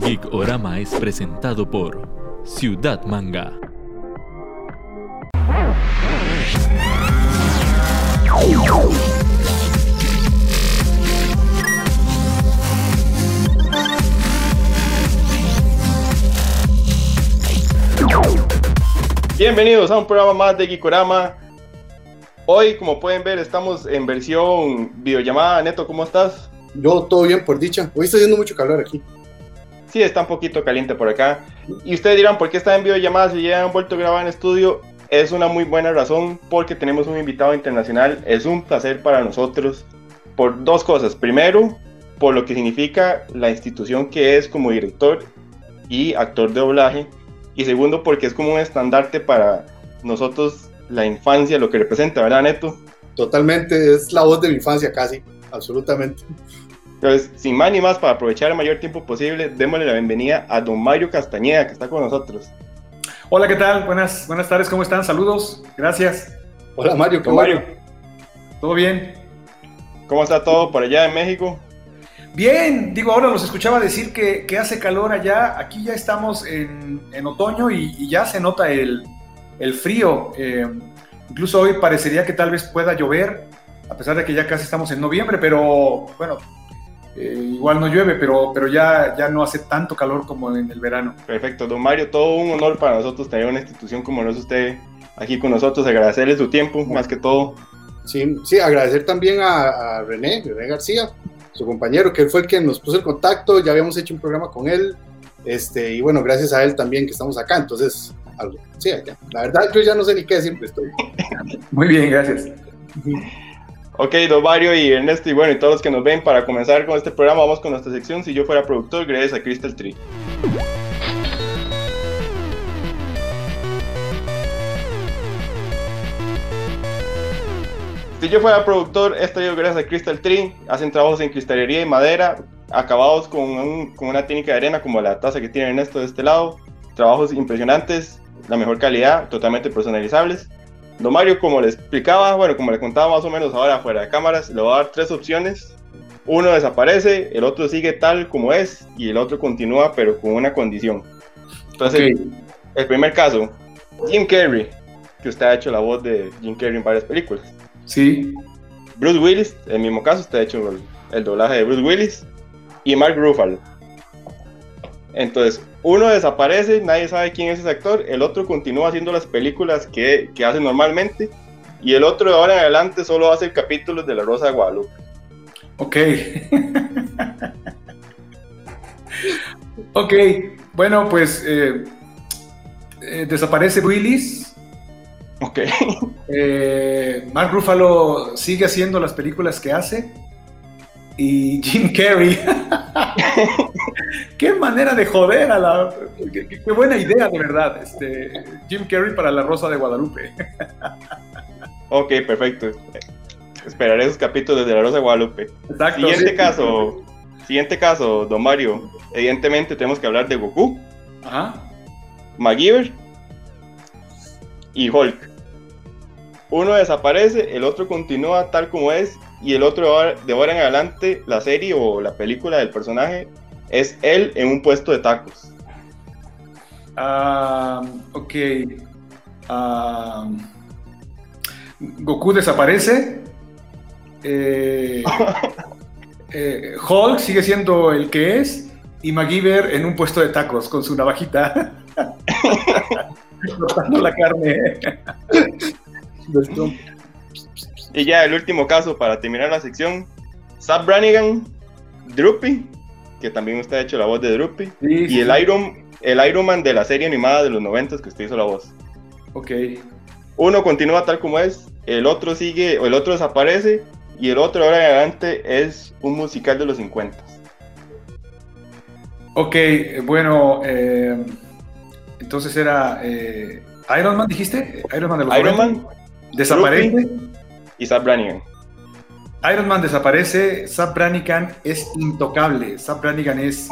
Geek Orama es presentado por Ciudad Manga. Bienvenidos a un programa más de Geekorama. Hoy, como pueden ver, estamos en versión videollamada. Neto, ¿cómo estás? Yo todo bien, por dicha. Hoy está haciendo mucho calor aquí. Sí, está un poquito caliente por acá. Y ustedes dirán, ¿por qué está en videollamada si ya han vuelto a grabar en estudio? Es una muy buena razón porque tenemos un invitado internacional. Es un placer para nosotros por dos cosas. Primero, por lo que significa la institución que es como director y actor de doblaje. Y segundo, porque es como un estandarte para nosotros la infancia, lo que representa, ¿verdad, Neto? Totalmente, es la voz de mi infancia casi, absolutamente. Entonces, sin más ni más, para aprovechar el mayor tiempo posible, démosle la bienvenida a don Mario Castañeda, que está con nosotros. Hola, ¿qué tal? Buenas, buenas tardes, ¿cómo están? Saludos, gracias. Hola Mario, Don Mario, ¿Todo bien? ¿cómo está todo por allá en México? Bien, digo, ahora los escuchaba decir que, que hace calor allá, aquí ya estamos en, en otoño y, y ya se nota el, el frío. Eh, incluso hoy parecería que tal vez pueda llover, a pesar de que ya casi estamos en noviembre, pero bueno, eh, igual no llueve, pero, pero ya, ya no hace tanto calor como en el verano. Perfecto, don Mario, todo un honor para nosotros tener una institución como no es usted aquí con nosotros, agradecerle su tiempo, más que todo. Sí, sí, agradecer también a, a René, René García, su compañero, que él fue el que nos puso el contacto, ya habíamos hecho un programa con él, este, y bueno, gracias a él también que estamos acá, entonces, algo, sí, ya. la verdad yo ya no sé ni qué siempre estoy. Muy bien, gracias. Ok, don Mario y Ernesto, y bueno, y todos los que nos ven, para comenzar con este programa, vamos con nuestra sección Si yo fuera productor, gracias a Crystal Tree. Si yo fuera productor, esto yo gracias a Crystal Tree. Hacen trabajos en cristalería y madera, acabados con, con una técnica de arena como la taza que tiene Ernesto de este lado. Trabajos impresionantes, la mejor calidad, totalmente personalizables. Don Mario, como le explicaba, bueno, como le contaba más o menos ahora fuera de cámaras, le voy a dar tres opciones. Uno desaparece, el otro sigue tal como es y el otro continúa pero con una condición. Entonces, Ok. el primer caso, Jim Carrey, que usted ha hecho la voz de Jim Carrey en varias películas. Sí, Bruce Willis, en el mismo caso, usted ha hecho el, el doblaje de Bruce Willis. Y Mark Ruffalo. Entonces, uno desaparece, nadie sabe quién es ese actor, el otro continúa haciendo las películas que, que hace normalmente, y el otro de ahora en adelante solo hace capítulos de La Rosa de Guadalupe. ok. ok, bueno, pues eh, eh, desaparece Willis. Ok. Eh, Mark Ruffalo sigue haciendo las películas que hace. Y Jim Carrey. qué manera de joder a la. Qué, buena idea, de verdad. Este, Jim Carrey para La Rosa de Guadalupe. Ok, perfecto. Esperaré esos capítulos de La Rosa de Guadalupe. Exacto. Siguiente sí. caso, siguiente caso, don Mario. Evidentemente tenemos que hablar de Goku, Ajá. MacGyver y Hulk. Uno desaparece, el otro continúa tal como es, y el otro de ahora- en adelante, la serie o la película del personaje es él en un puesto de tacos. Ah, ok. Ah, Goku desaparece. Eh, eh, Hulk sigue siendo el que es. Y MacGyver en un puesto de tacos con su navajita. Cortando la carne. Y ya el último caso para terminar la sección, Zap Brannigan, Droopy, que también usted ha hecho la voz de Droopy, Sí, y el Iron, el Iron Man de la serie animada de los 90 que usted hizo la voz. Ok. uno continúa tal como es, el otro sigue, o el otro desaparece, y el otro ahora en adelante es un musical de los 50. Ok, eh, bueno. eh, entonces era. eh, Iron Man, dijiste? Iron Man de los Iron 90. Man Desaparece. Y Zap Brannigan. Iron Man desaparece, Zap Brannigan es intocable, Zap Brannigan es,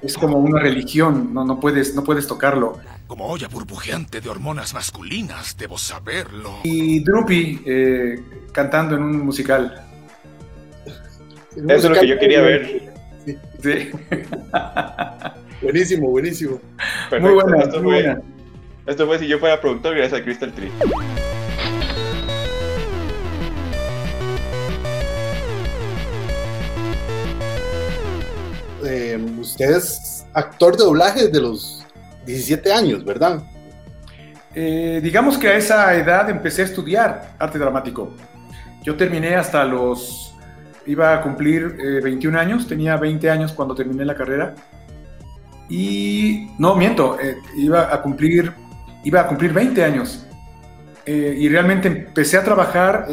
es como una religión, no, no, puedes, no puedes tocarlo. Como olla burbujeante de hormonas masculinas, debo saberlo. Y Droopy eh, cantando en un musical. Eso es lo que yo quería ver. Sí. buenísimo, buenísimo. Perfecto. Muy buena, esto, muy fue, buena. esto fue si yo fuera productor gracias a Crystal Tree. Usted es actor de doblaje desde los 17 años, ¿verdad? Eh, digamos que a esa edad empecé a estudiar arte dramático. Yo terminé hasta los... Iba a cumplir eh, 21 años, tenía 20 años cuando terminé la carrera. Y... No, miento, eh, iba a cumplir... Iba a cumplir 20 años. Eh, y realmente empecé a trabajar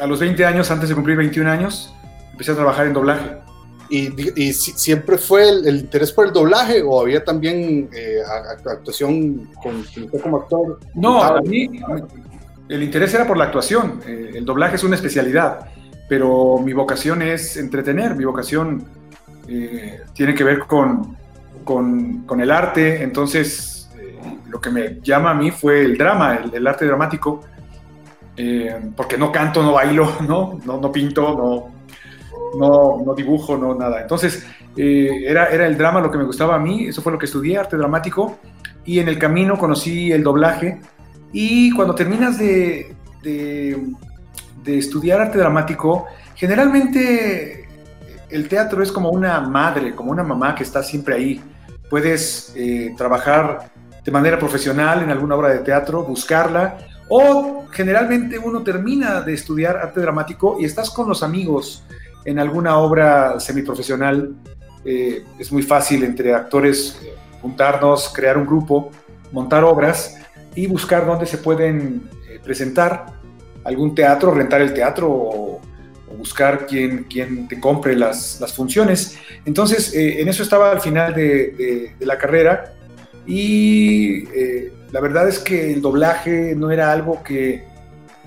a los 20 años, antes de cumplir 21 años, empecé a trabajar en doblaje. ¿Y, y si- siempre fue el, el interés por el doblaje o había también eh, actuación con, usted como actor? No, Ah, a mí el interés era por la actuación. Eh, el doblaje es una especialidad, pero mi vocación es entretener. Mi vocación eh, tiene que ver con, con- con el arte. Entonces, eh, lo que me llama a mí fue el drama, el, el arte dramático. Eh, porque no canto, no bailo, no, no, no pinto, no, no, no dibujo, no nada. Entonces, eh, era, era el drama lo que me gustaba a mí. Eso fue lo que estudié, arte dramático. Y en el camino conocí el doblaje. Y cuando terminas de, de- estudiar arte dramático, generalmente el teatro es como una madre, como una mamá que está siempre ahí. Puedes eh, trabajar de manera profesional en alguna obra de teatro, buscarla, o generalmente uno termina de estudiar arte dramático y estás con los amigos en alguna obra semiprofesional. Eh, es muy fácil entre actores eh, juntarnos, crear un grupo, montar obras y buscar dónde se pueden eh, presentar algún teatro, rentar el teatro o, buscar quien, quien te compre las, las funciones. Entonces, eh, en eso estaba al final de, de- de la carrera y la verdad es que el doblaje no era algo que,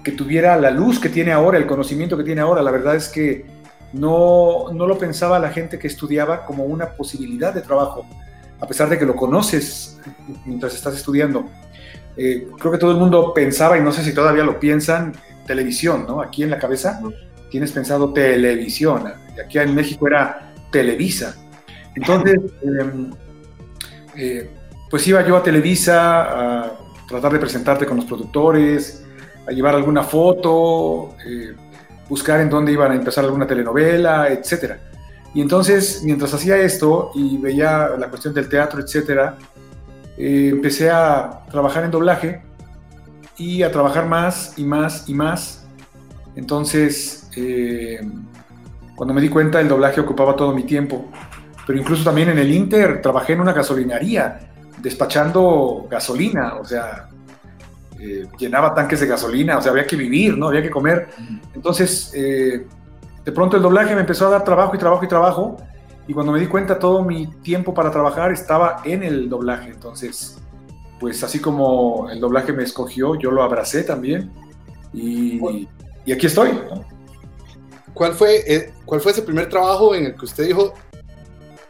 que tuviera la luz que tiene ahora, el conocimiento que tiene ahora. La verdad es que no, no lo pensaba la gente que estudiaba como una posibilidad de trabajo, a pesar de que lo conoces mientras estás estudiando. Eh, creo que todo el mundo pensaba, y no sé si todavía lo piensan, televisión, ¿no? Aquí en la cabeza tienes pensado televisión, y aquí en México era Televisa. Entonces, eh, eh, pues iba yo a Televisa a tratar de presentarte con los productores, a llevar alguna foto, eh, buscar en dónde iban a empezar alguna telenovela, etcétera. Y entonces, mientras hacía esto y veía la cuestión del teatro, etcétera, eh, empecé a trabajar en doblaje y a trabajar más y más y más. Entonces, eh, cuando me di cuenta, el doblaje ocupaba todo mi tiempo. Pero incluso también en el Inter trabajé en una gasolinaría, despachando gasolina, o sea, eh, llenaba tanques de gasolina, o sea, había que vivir, ¿no? Había que comer. Entonces, eh, de pronto el doblaje me empezó a dar trabajo y trabajo y trabajo. Y cuando me di cuenta, todo mi tiempo para trabajar estaba en el doblaje. Entonces, pues así como el doblaje me escogió, yo lo abracé también. Y, y aquí estoy. ¿no? ¿Cuál fue, eh, ¿Cuál fue ese primer trabajo en el que usted dijo,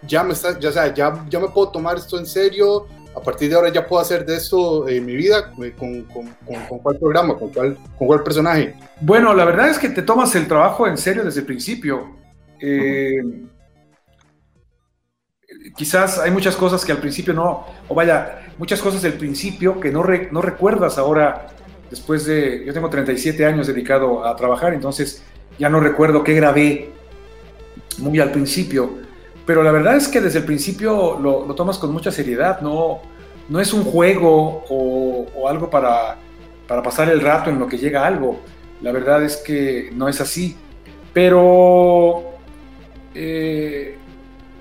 ya me, está, ya, o sea, ya, ya me puedo tomar esto en serio, a partir de ahora ya puedo hacer de esto mi vida, eh, ¿Con, con, con, cuál programa, con cuál, con cuál personaje? Bueno, la verdad es que te tomas el trabajo en serio desde el principio. Eh, quizás hay muchas cosas que al principio no, o vaya, muchas cosas del principio que no, no recuerdas ahora, después de, yo tengo 37 años dedicado a trabajar, entonces ya no recuerdo qué grabé muy al principio, pero la verdad es que desde el principio lo, lo tomas con mucha seriedad, no, no es un juego o, o algo para, para pasar el rato en lo que llega algo, la verdad es que no es así, pero eh,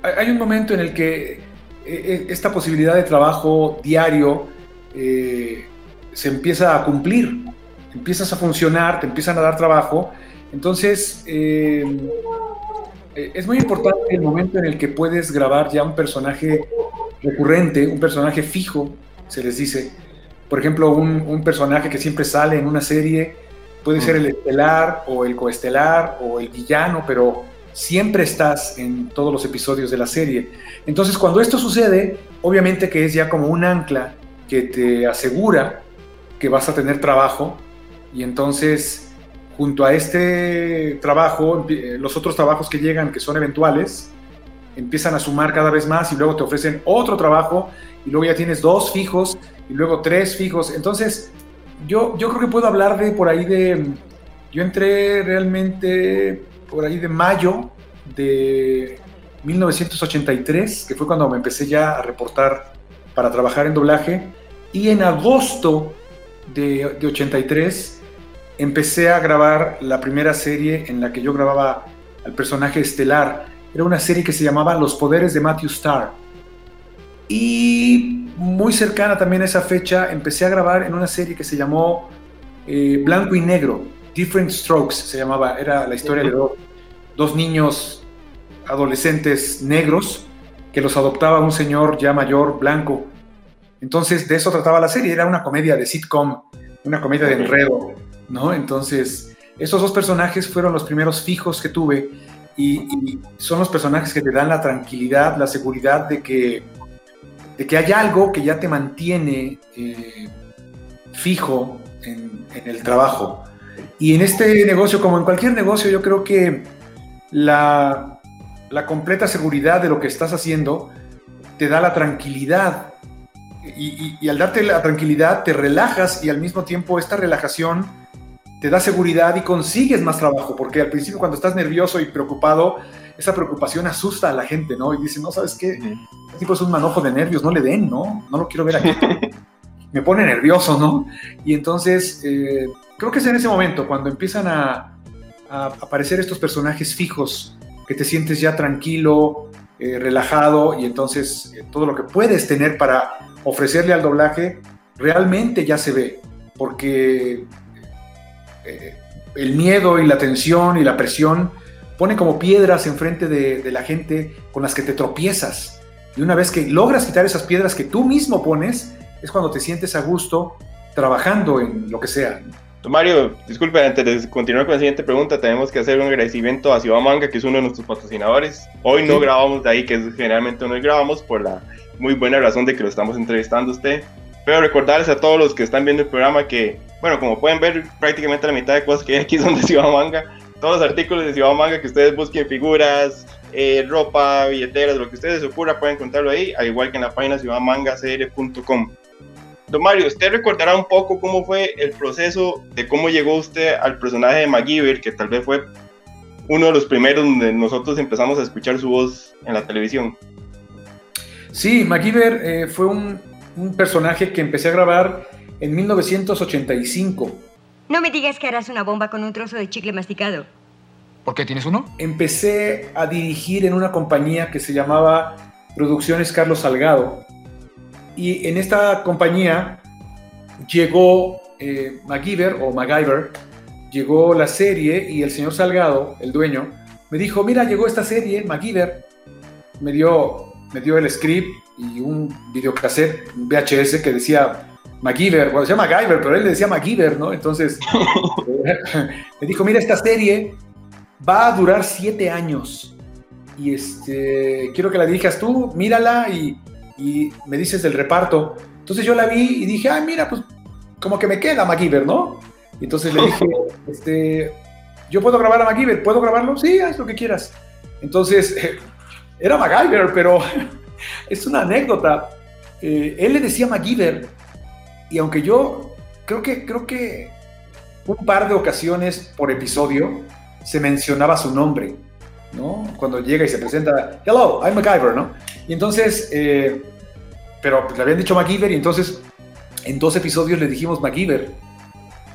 hay un momento en el que eh, eh, esta posibilidad de trabajo diario eh, se empieza a cumplir, empiezas a funcionar, te empiezan a dar trabajo, entonces eh, es muy importante el momento en el que puedes grabar ya un personaje recurrente, un personaje fijo, se les dice. Por ejemplo, un, un personaje que siempre sale en una serie, puede ser el estelar o el coestelar o el villano, pero siempre estás en todos los episodios de la serie. Entonces, cuando esto sucede, obviamente que es ya como un ancla que te asegura que vas a tener trabajo y entonces junto a este trabajo, los otros trabajos que llegan, que son eventuales, empiezan a sumar cada vez más y luego te ofrecen otro trabajo y luego ya tienes dos fijos y luego tres fijos. Entonces, yo, yo creo que puedo hablar de por ahí de... Yo entré realmente por ahí de mayo de 1983, que fue cuando me empecé ya a reportar para trabajar en doblaje, y en agosto de, de 83 empecé a grabar la primera serie en la que yo grababa al personaje estelar. Era una serie que se llamaba Los Poderes de Matthew Starr. Y muy cercana también a esa fecha, empecé a grabar en una serie que se llamó eh, Blanco y Negro, Different Strokes se llamaba, era la historia de dos, dos niños adolescentes negros que los adoptaba un señor ya mayor, blanco. Entonces, de eso trataba la serie, era una comedia de sitcom, una comedia de enredo, ¿no? Entonces, esos dos personajes fueron los primeros fijos que tuve y, son los personajes que te dan la tranquilidad, la seguridad de que, de que hay algo que ya te mantiene eh, fijo en, el trabajo. Y en este negocio, como en cualquier negocio, yo creo que la, la completa seguridad de lo que estás haciendo te da la tranquilidad. Y- y al darte la tranquilidad te relajas y al mismo tiempo esta relajación te da seguridad y consigues más trabajo, porque al principio cuando estás nervioso y preocupado, esa preocupación asusta a la gente, ¿no? Y dice, no, ¿sabes qué? Este tipo es un manojo de nervios, no le den, ¿no? No lo quiero ver aquí. Me pone nervioso, ¿no? Y entonces, eh, creo que es en ese momento cuando empiezan a, a aparecer estos personajes fijos, que te sientes ya tranquilo, eh, relajado, y entonces eh, todo lo que puedes tener para ofrecerle al doblaje realmente ya se ve, porque eh, el miedo y la tensión y la presión pone como piedras enfrente de, de la gente con las que te tropiezas. Y una vez que logras quitar esas piedras que tú mismo pones, es cuando te sientes a gusto trabajando en lo que sea. Mario, disculpe, antes de continuar con la siguiente pregunta, tenemos que hacer un agradecimiento a Ciudad Manga, que es uno de nuestros patrocinadores. Hoy no Sí. grabamos de ahí, que generalmente no grabamos por la muy buena razón de que lo estamos entrevistando a usted. Pero recordarles a todos los que están viendo el programa que, bueno, como pueden ver, prácticamente la mitad de cosas que hay aquí son de Ciudad Manga. Todos los artículos de Ciudad Manga que ustedes busquen, figuras, eh, ropa, billeteras, lo que ustedes les ocurra, pueden encontrarlo ahí, al igual que en la página ciudadmangacr.com. Don Mario, ¿usted recordará un poco cómo fue el proceso de cómo llegó usted al personaje de MacGyver, que tal vez fue uno de los primeros donde nosotros empezamos a escuchar su voz en la televisión? Sí, MacGyver eh, fue un, un personaje que empecé a grabar en 1985. No me digas que harás una bomba con un trozo de chicle masticado. ¿Por qué tienes uno? Empecé a dirigir en una compañía que se llamaba Producciones Carlos Salgado. Y en esta compañía llegó eh, MacGyver o MacGyver, llegó la serie y el señor Salgado, el dueño, me dijo, mira, llegó esta serie, MacGyver. Me dio, me dio el script y un videocassette, un VHS que decía MacGyver, bueno, se llama MacGyver, pero él le decía MacGyver, ¿no? Entonces, me dijo, mira, esta serie va a durar siete años. Y este, quiero que la dirijas tú, mírala y, y me dices del reparto. Entonces yo la vi y dije, ah, mira, pues como que me queda MacGyver, ¿no? Y entonces le dije, este, yo puedo grabar a MacGyver, ¿puedo grabarlo? Sí, haz lo que quieras. Entonces, era MacGyver, pero es una anécdota. Eh, él le decía MacGyver y aunque yo creo que, creo que un par de ocasiones por episodio se mencionaba su nombre, ¿no? Cuando llega y se presenta, hello, I'm MacGyver, ¿no? Y entonces, eh, pero pues, le habían dicho MacGyver y entonces en dos episodios le dijimos MacGyver.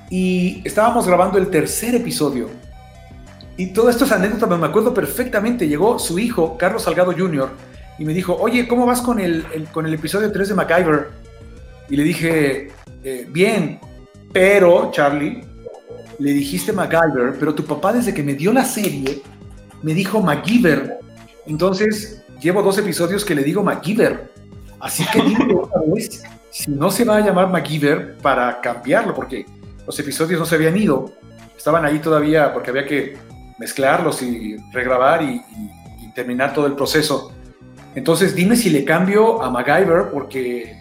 Y estábamos grabando el tercer episodio. Y todo esto es anécdota, pero me acuerdo perfectamente. Llegó su hijo, Carlos Salgado Jr., y me dijo, oye, ¿cómo vas con el, el- con el episodio 3 de MacGyver? Y le dije, "Eh, bien, pero, Charlie, le dijiste MacGyver, pero tu papá desde que me dio la serie me dijo MacGyver. Entonces, llevo dos episodios que le digo MacGyver. Así que dime otra vez si no se va a llamar MacGyver para cambiarlo, porque los episodios no se habían ido. Estaban ahí todavía porque había que mezclarlos y regrabar y, terminar todo el proceso. Entonces, dime si le cambio a MacGyver, porque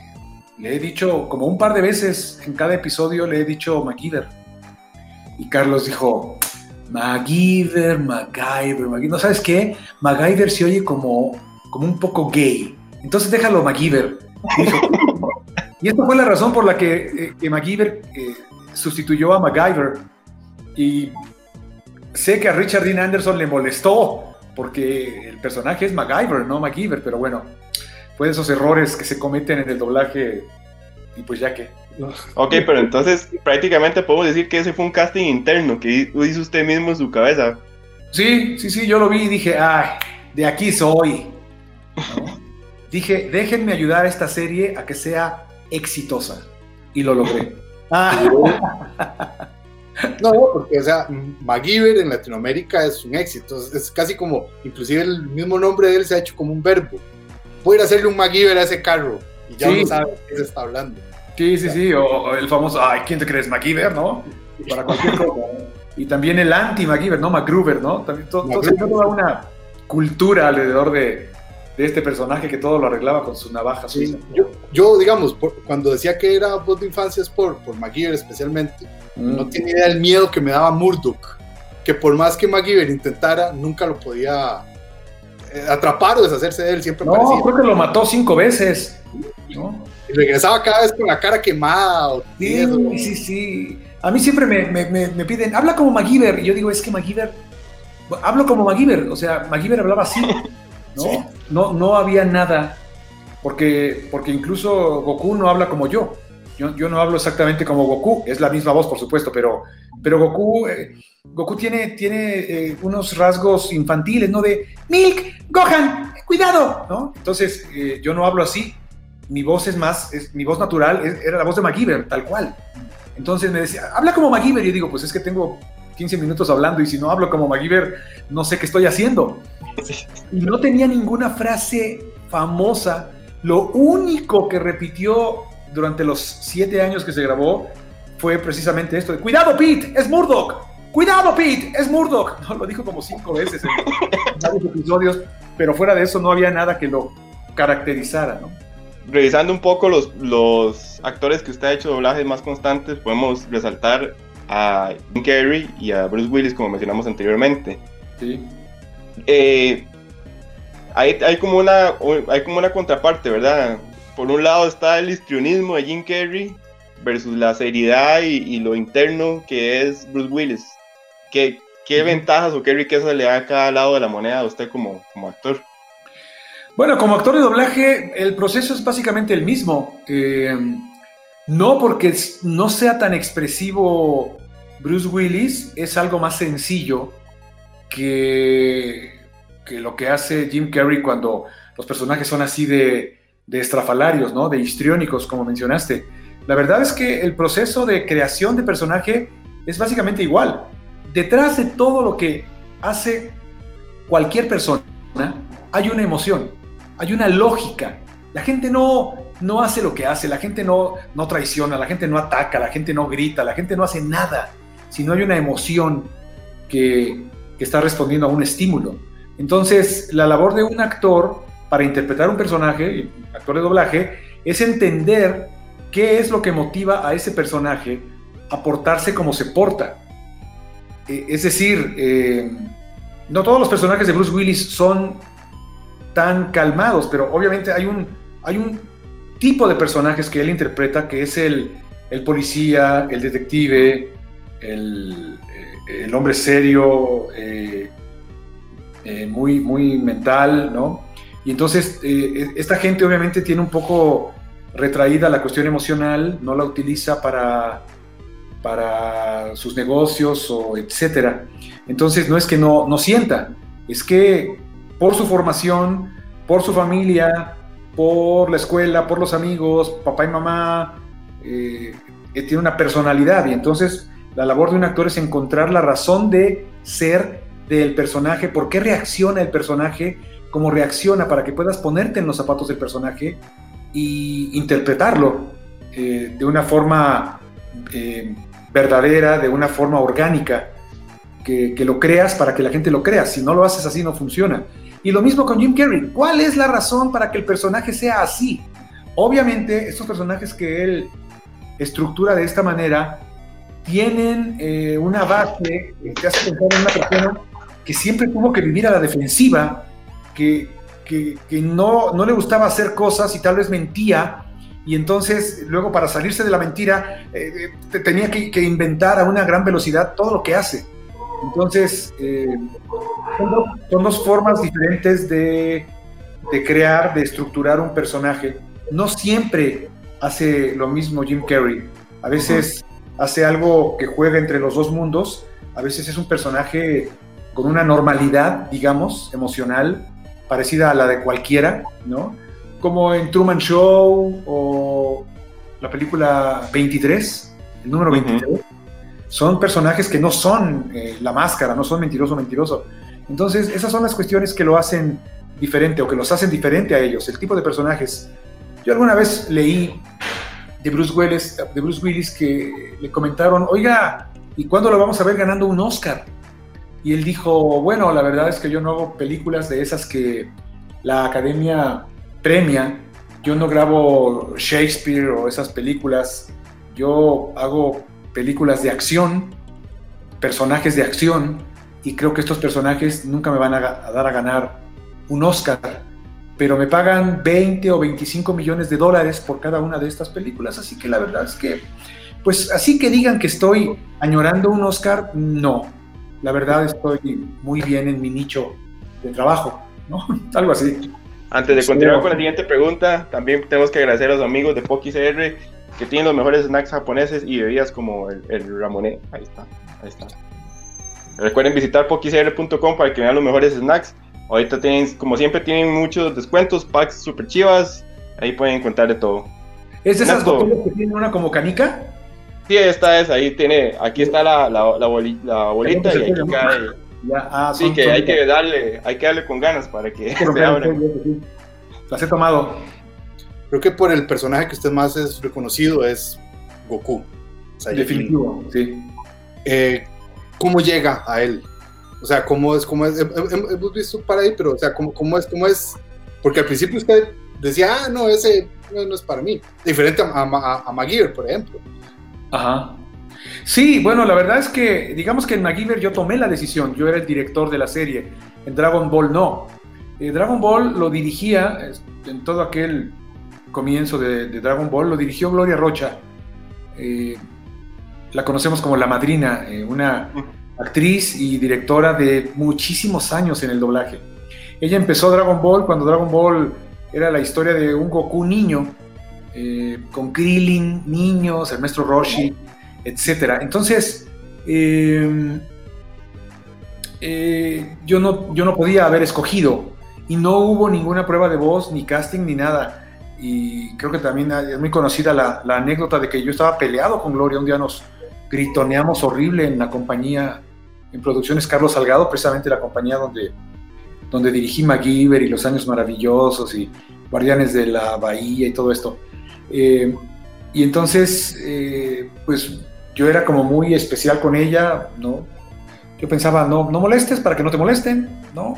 le he dicho como un par de veces en cada episodio, le he dicho MacGyver. Y Carlos dijo, MacGyver, MacGyver, MacGyver. ¿No sabes qué? MacGyver se oye como, como un poco gay. Entonces déjalo MacGyver. Y esta fue la razón por la que, eh, MacGyver eh, sustituyó a MacGyver. Y sé que a Richard Dean Anderson le molestó porque el personaje es MacGyver, no MacGyver, pero bueno, fue de esos errores que se cometen en el doblaje y pues ya que. Ok, pero entonces prácticamente podemos decir que ese fue un casting interno que hizo usted mismo en su cabeza. Sí, sí, sí, yo lo vi y dije, ay, de aquí soy. dije, déjenme ayudar a esta serie a que sea exitosa. Y lo logré. No, porque, o sea, MacGyver en Latinoamérica es un éxito. Es casi como, inclusive el mismo nombre de él se ha hecho como un verbo. Voy a hacerle un MacGyver a ese carro. Y ya no sabe de qué se está hablando. Sí, sí, sí. O, el famoso, ay, ¿quién te crees? MacGyver, ¿no? Para cualquier cosa. Y también el anti-MacGyver, ¿no? MacGruber, ¿no? También todo, toda una cultura alrededor de, de este personaje que todo lo arreglaba con su navaja Yo, yo, digamos, cuando decía que era voz de infancia es por, por MacGyver especialmente, mm. no tenía idea del miedo que me daba Murdoch, que por más que MacGyver intentara, nunca lo podía eh, atrapar o deshacerse de él, siempre No, creo que lo mató cinco veces. Y regresaba cada vez con la cara quemada. sí, sí, sí. A mí siempre me, me, me, piden, habla como MacGyver, y yo digo, es que MacGyver, hablo como MacGyver, o sea, MacGyver hablaba así. ¿No? No, no había nada, porque, porque incluso Goku no habla como yo. yo. Yo no hablo exactamente como Goku, es la misma voz, por supuesto, pero, pero Goku, eh, Goku tiene, tiene eh, unos rasgos infantiles, ¿no? De Milk, Gohan, cuidado, ¿no? Entonces, eh, yo no hablo así. Mi voz es más, es, mi voz natural era la voz de MacGyver, tal cual. Entonces me decía, habla como MacGyver. Y yo digo, pues es que tengo 15 minutos hablando y si no hablo como MacGyver, no sé qué estoy haciendo. Y no tenía ninguna frase famosa. Lo único que repitió durante los siete años que se grabó fue precisamente esto: Cuidado, Pete, es Murdoch. Cuidado, Pete, es Murdoch. No, lo dijo como cinco veces en varios episodios, pero fuera de eso no había nada que lo caracterizara. Revisando un poco los, los actores que usted ha hecho doblajes más constantes, podemos resaltar a Jim Carrey y a Bruce Willis, como mencionamos anteriormente. Sí. Eh, hay, hay, como una, hay como una contraparte, ¿verdad? Por un lado está el histrionismo de Jim Carrey versus la seriedad y, lo interno que es Bruce Willis. ¿Qué, qué ventajas o qué riqueza le da a cada lado de la moneda a usted como, como actor? Bueno, como actor de doblaje, el proceso es básicamente el mismo. Eh, no porque no sea tan expresivo Bruce Willis, es algo más sencillo que, que lo que hace Jim Carrey cuando los personajes son así de, de estrafalarios, ¿no? De histriónicos, como mencionaste. La verdad es que el proceso de creación de personaje es básicamente igual. Detrás de todo lo que hace cualquier persona hay una emoción, hay una lógica. La gente no, no hace lo que hace, la gente no, no traiciona, la gente no ataca, la gente no grita, la gente no hace nada, sino hay una emoción que, está respondiendo a un estímulo. Entonces, la labor de un actor para interpretar un personaje, actor de doblaje, es entender qué es lo que motiva a ese personaje a portarse como se porta. Eh, es decir, eh, no todos los personajes de Bruce Willis son tan calmados, pero obviamente hay un, hay un tipo de personajes que él interpreta que es el, el policía, el detective, el, el hombre serio, eh, eh, muy, muy mental, ¿no? Y entonces eh, esta gente obviamente tiene un poco retraída la cuestión emocional, no la utiliza para, para sus negocios o etcétera. Entonces no es que no, no sienta, es que por su formación, por su familia, por la escuela, por los amigos, papá y mamá, tiene una personalidad y entonces la labor de un actor es encontrar la razón de ser del personaje, por qué reacciona el personaje, cómo reacciona, para que puedas ponerte en los zapatos del personaje y interpretarlo eh, de una forma eh, verdadera, de una forma orgánica, que, que, lo creas para que la gente lo crea. Si no lo haces así, no funciona. Y lo mismo con Jim Carrey. ¿Cuál es la razón para que el personaje sea así? Obviamente, estos personajes que él estructura de esta manera tienen eh, una base que hace pensar en una persona que siempre tuvo que vivir a la defensiva, que, que, no, no le gustaba hacer cosas y tal vez mentía, y entonces luego para salirse de la mentira eh, eh, tenía que, inventar a una gran velocidad todo lo que hace. Entonces, son, dos, son, dos, formas diferentes de, de, crear, de estructurar un personaje. No siempre hace lo mismo Jim Carrey. A veces. Hace algo que juega entre los dos mundos. A veces es un personaje con una normalidad, digamos, emocional, parecida a la de cualquiera, ¿no? Como en Truman Show o la película 23, el número 23. Uh -huh. Son personajes que no son eh, la máscara, no son mentiroso, mentiroso. Entonces, esas son las cuestiones que lo hacen diferente o que los hacen diferente a ellos, el tipo de personajes. Yo alguna vez leí de Bruce Willis, de Bruce Willis que le comentaron, oiga, ¿y cuándo lo vamos a ver ganando un Oscar? Y él dijo, bueno, la verdad es que yo no hago películas de esas que la academia premia, yo no grabo Shakespeare o esas películas, yo hago películas de acción, personajes de acción, y creo que estos personajes nunca me van a, a dar a ganar un Oscar, pero me pagan 20 o 25 millones de dólares por cada una de estas películas, así que la verdad es que, pues así que digan que estoy añorando un Oscar, no, la verdad estoy muy bien en mi nicho de trabajo, ¿no? Algo así. Antes de continuar con la siguiente pregunta, también tenemos que agradecer a los amigos de Poki CR que tienen los mejores snacks japoneses y bebidas como el, el Ramoné. Ahí está, ahí está. Recuerden visitar pokicr.com para que vean los mejores snacks. Ahorita tienen, como siempre, tienen muchos descuentos, packs super chivas. Ahí pueden encontrar de todo. ¿Es de esas botellas que tienen una como canica? Sí, esta es, ahí tiene, aquí está la, la, la, boli, la bolita y aquí cae. Ya, ah, sí, que hay que darle, hay que darle con ganas para que se abra. Las he tomado. Creo que por el personaje que usted más es reconocido es Goku. Definitivo, sí. Eh, ¿Cómo llega a él? O sea, ¿cómo es? Cómo es? Hemos visto para ahí, pero, o sea, ¿cómo, cómo es? ¿Cómo es? Porque al principio usted decía, ah, no, ese no, no es para mí. Diferente a, a, por ejemplo. Ajá. Sí, bueno, la verdad es que, digamos que en MacGyver yo tomé la decisión, yo era el director de la serie, en Dragon Ball no. Eh, Dragon Ball lo dirigía, en todo aquel comienzo de, de Dragon Ball, lo dirigió Gloria Rocha. Eh, la conocemos como la madrina, eh, una actriz y directora de muchísimos años en el doblaje. Ella empezó Dragon Ball cuando Dragon Ball era la historia de un Goku niño, eh, con Krillin, niños, el maestro Roshi, etc. Entonces, eh, eh, yo, no, yo no podía haber escogido y no hubo ninguna prueba de voz, ni casting, ni nada. Y creo que también es muy conocida la, la anécdota de que yo estaba peleado con Gloria, un día nos gritoneamos horrible en la compañía, en Producciones Carlos Salgado, precisamente la compañía donde, donde dirigí MacGyver y Los Años Maravillosos y Guardianes de la Bahía y todo esto. Eh, y entonces, eh, pues yo era como muy especial con ella, ¿no? Yo pensaba, no, no molestes para que no te molesten, ¿no?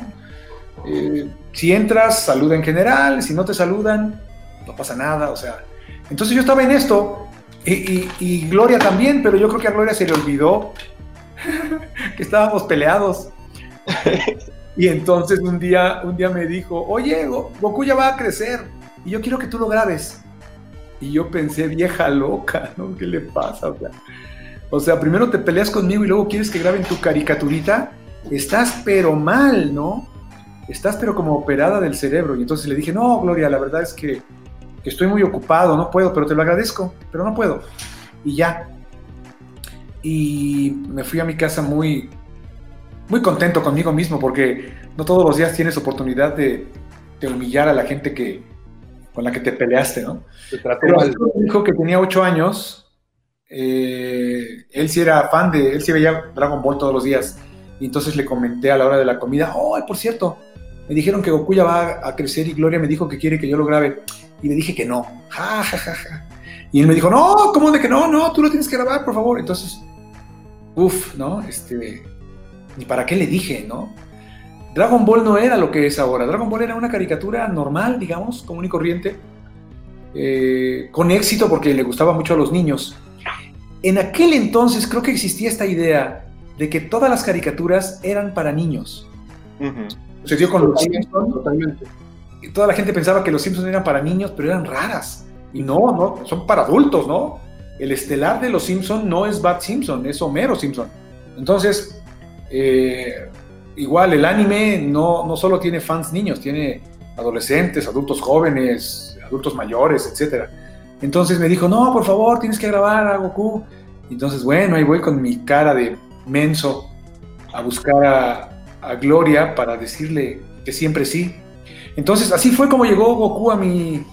Eh, si entras, saluda en general, si no te saludan, no pasa nada, o sea. Entonces yo estaba en esto, y, y, y Gloria también, pero yo creo que a Gloria se le olvidó que estábamos peleados. y entonces un día, un día me dijo, oye, Goku ya va a crecer y yo quiero que tú lo grabes. Y yo pensé, vieja loca, ¿no? ¿Qué le pasa? O sea, o sea, primero te peleas conmigo y luego quieres que graben tu caricaturita. Estás pero mal, ¿no? Estás pero como operada del cerebro. Y entonces le dije, no, Gloria, la verdad es que, que estoy muy ocupado, no puedo, pero te lo agradezco, pero no puedo. Y ya. Y me fui a mi casa muy, muy contento conmigo mismo porque no todos los días tienes oportunidad de, de humillar a la gente que, con la que te peleaste, ¿no? Pero dijo que tenía ocho años, eh, él sí era fan de, él sí veía Dragon Ball todos los días, y entonces le comenté a la hora de la comida, oh, por cierto, me dijeron que Goku ya va a crecer y Gloria me dijo que quiere que yo lo grabe, y le dije que no, ja, ja, ja, ja. Y él me dijo, no, ¿cómo de que no? No, tú lo tienes que grabar, por favor. Entonces, uff, ¿no? Este, ¿y para qué le dije, no? Dragon Ball no era lo que es ahora. Dragon Ball era una caricatura normal, digamos, común y corriente, eh, con éxito porque le gustaba mucho a los niños. En aquel entonces creo que existía esta idea de que todas las caricaturas eran para niños. Uh -huh. Sucedió con los Simpsons, totalmente. Toda la gente pensaba que los Simpsons eran para niños, pero eran raras. Y no, no, son para adultos, ¿no? El estelar de los Simpsons no es Bart Simpson, es Homero Simpson. Entonces, eh, igual el anime no, no solo tiene fans niños, tiene adolescentes, adultos jóvenes, adultos mayores, etc. Entonces me dijo, no, por favor, tienes que grabar a Goku. Entonces, bueno, ahí voy con mi cara de menso a buscar a Gloria para decirle que siempre sí. Entonces, así fue como llegó Goku a, mi,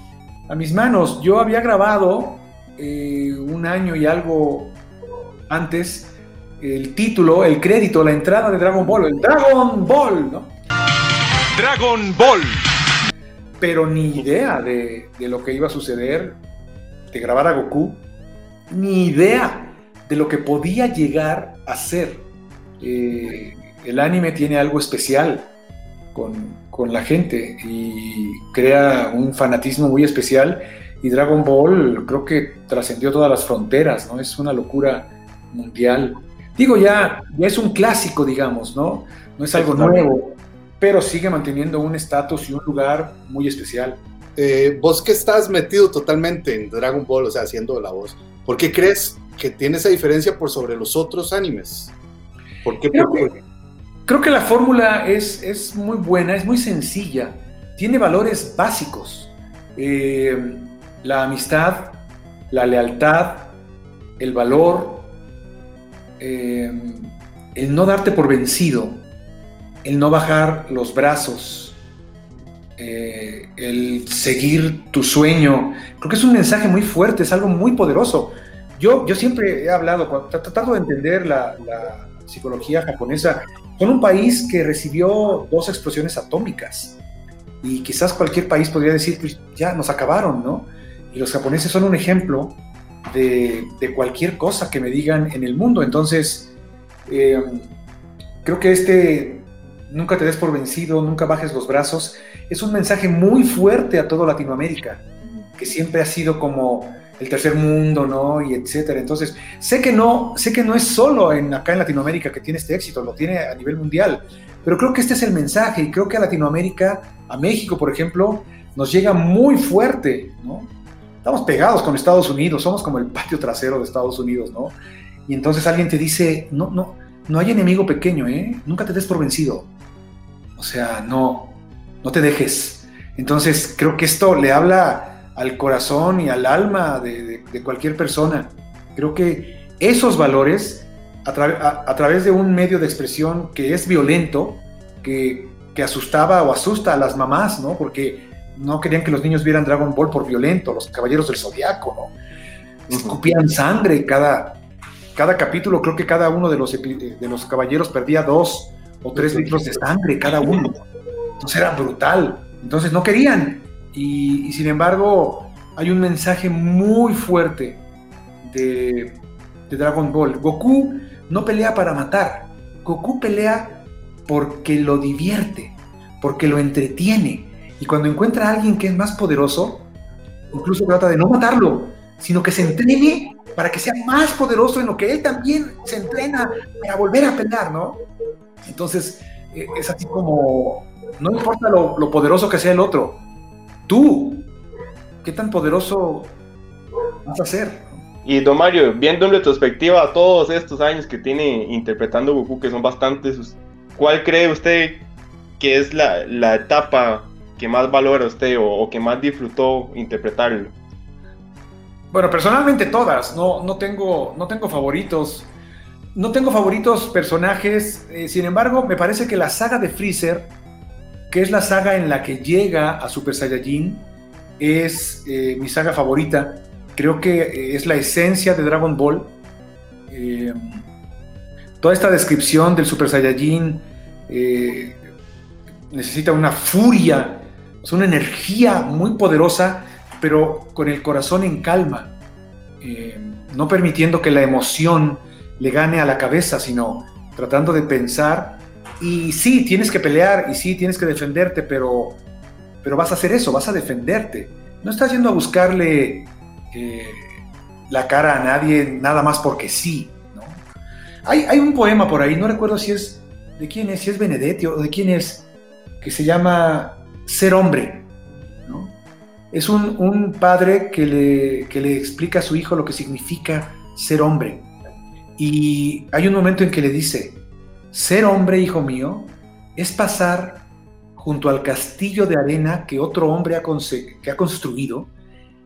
a mis manos. Yo había grabado eh, un año y algo antes el título, el crédito, la entrada de Dragon Ball, el Dragon Ball, ¿no? Dragon Ball. Pero ni idea de, de lo que iba a suceder, de grabar a Goku, ni idea de lo que podía llegar a ser. Eh, el anime tiene algo especial con, con, la gente y crea un fanatismo muy especial y Dragon Ball creo que trascendió todas las fronteras, ¿no? Es una locura mundial. Digo, ya, ya es un clásico, digamos, ¿no? No es algo nuevo, pero sigue manteniendo un estatus y un lugar muy especial. Eh, vos que estás metido totalmente en Dragon Ball, o sea, haciendo la voz, ¿por qué crees que tiene esa diferencia por sobre los otros animes? ¿Por qué? Creo que, creo que la fórmula es, es, muy buena, es muy sencilla, tiene valores básicos. Eh, la amistad, la lealtad, el valor, eh, el no darte por vencido, el no bajar los brazos, eh, el seguir tu sueño. Creo que es un mensaje muy fuerte, es algo muy poderoso. Yo, yo siempre he hablado, tratando de entender la, la psicología japonesa, son un país que recibió dos explosiones atómicas y quizás cualquier país podría decir, pues ya nos acabaron, ¿no? Y los japoneses son un ejemplo de, cualquier cosa que me digan en el mundo. Entonces, eh, creo que este nunca te des por vencido, nunca bajes los brazos, es un mensaje muy fuerte a toda Latinoamérica, que siempre ha sido como el tercer mundo, ¿no? Y etcétera. Entonces, sé que no, sé que no es solo en, acá en Latinoamérica que tiene este éxito, lo tiene a nivel mundial, pero creo que este es el mensaje y creo que a Latinoamérica, a México, por ejemplo, nos llega muy fuerte, ¿no? Estamos pegados con Estados Unidos, somos como el patio trasero de Estados Unidos, ¿no? Y entonces alguien te dice, no, no, no hay enemigo pequeño, ¿eh? Nunca te des por vencido. O sea, no, no te dejes. Entonces creo que esto le habla al corazón y al alma de, de, de cualquier persona. Creo que esos valores, a, tra a, a, través de un medio de expresión que es violento, que, que asustaba o asusta a las mamás, ¿no? Porque no querían que los niños vieran Dragon Ball por violento, los caballeros del zodiaco, ¿no? Escupían sangre cada, cada capítulo, creo que cada uno de los, de los caballeros perdía dos o tres litros de sangre cada uno. Entonces era brutal. Entonces no querían. Y, sin embargo, hay un mensaje muy fuerte de, Dragon Ball. Goku no pelea para matar. Goku pelea porque lo divierte, porque lo entretiene y cuando encuentra a alguien que es más poderoso, incluso trata de no matarlo, sino que se entrene para que sea más poderoso en lo que él también se entrena para volver a pelear, ¿no? Entonces, eh, es así como, no importa lo poderoso que sea el otro, tú, ¿qué tan poderoso vas a ser? Y don Mario, viendo en retrospectiva todos estos años que tiene interpretando Goku, que son bastantes, ¿cuál cree usted que es la, la etapa que más valora usted o, o, que más disfrutó interpretarlo? Bueno, personalmente todas, no, no, tengo, no tengo favoritos. No tengo favoritos personajes, eh, sin embargo, me parece que la saga de Freezer, que es la saga en la que llega a Super Saiyajin, es eh, mi saga favorita. Creo que eh, es la esencia de Dragon Ball. Eh, toda esta descripción del Super Saiyajin necesita una furia es una energía muy poderosa, pero con el corazón en calma, no permitiendo que la emoción le gane a la cabeza, sino tratando de pensar. Y sí, tienes que pelear y sí, tienes que defenderte, pero, pero vas a hacer eso, vas a defenderte. No estás yendo a buscarle eh, la cara a nadie nada más porque sí. Hay, hay un poema por ahí, no recuerdo si es de quién es, si es Benedetti o de quién es, que se llama ser hombre. Es un, un padre que le, que le explica a su hijo lo que significa ser hombre. Y hay un momento en que le dice, ser hombre, hijo mío, es pasar junto al castillo de arena que otro hombre ha, construido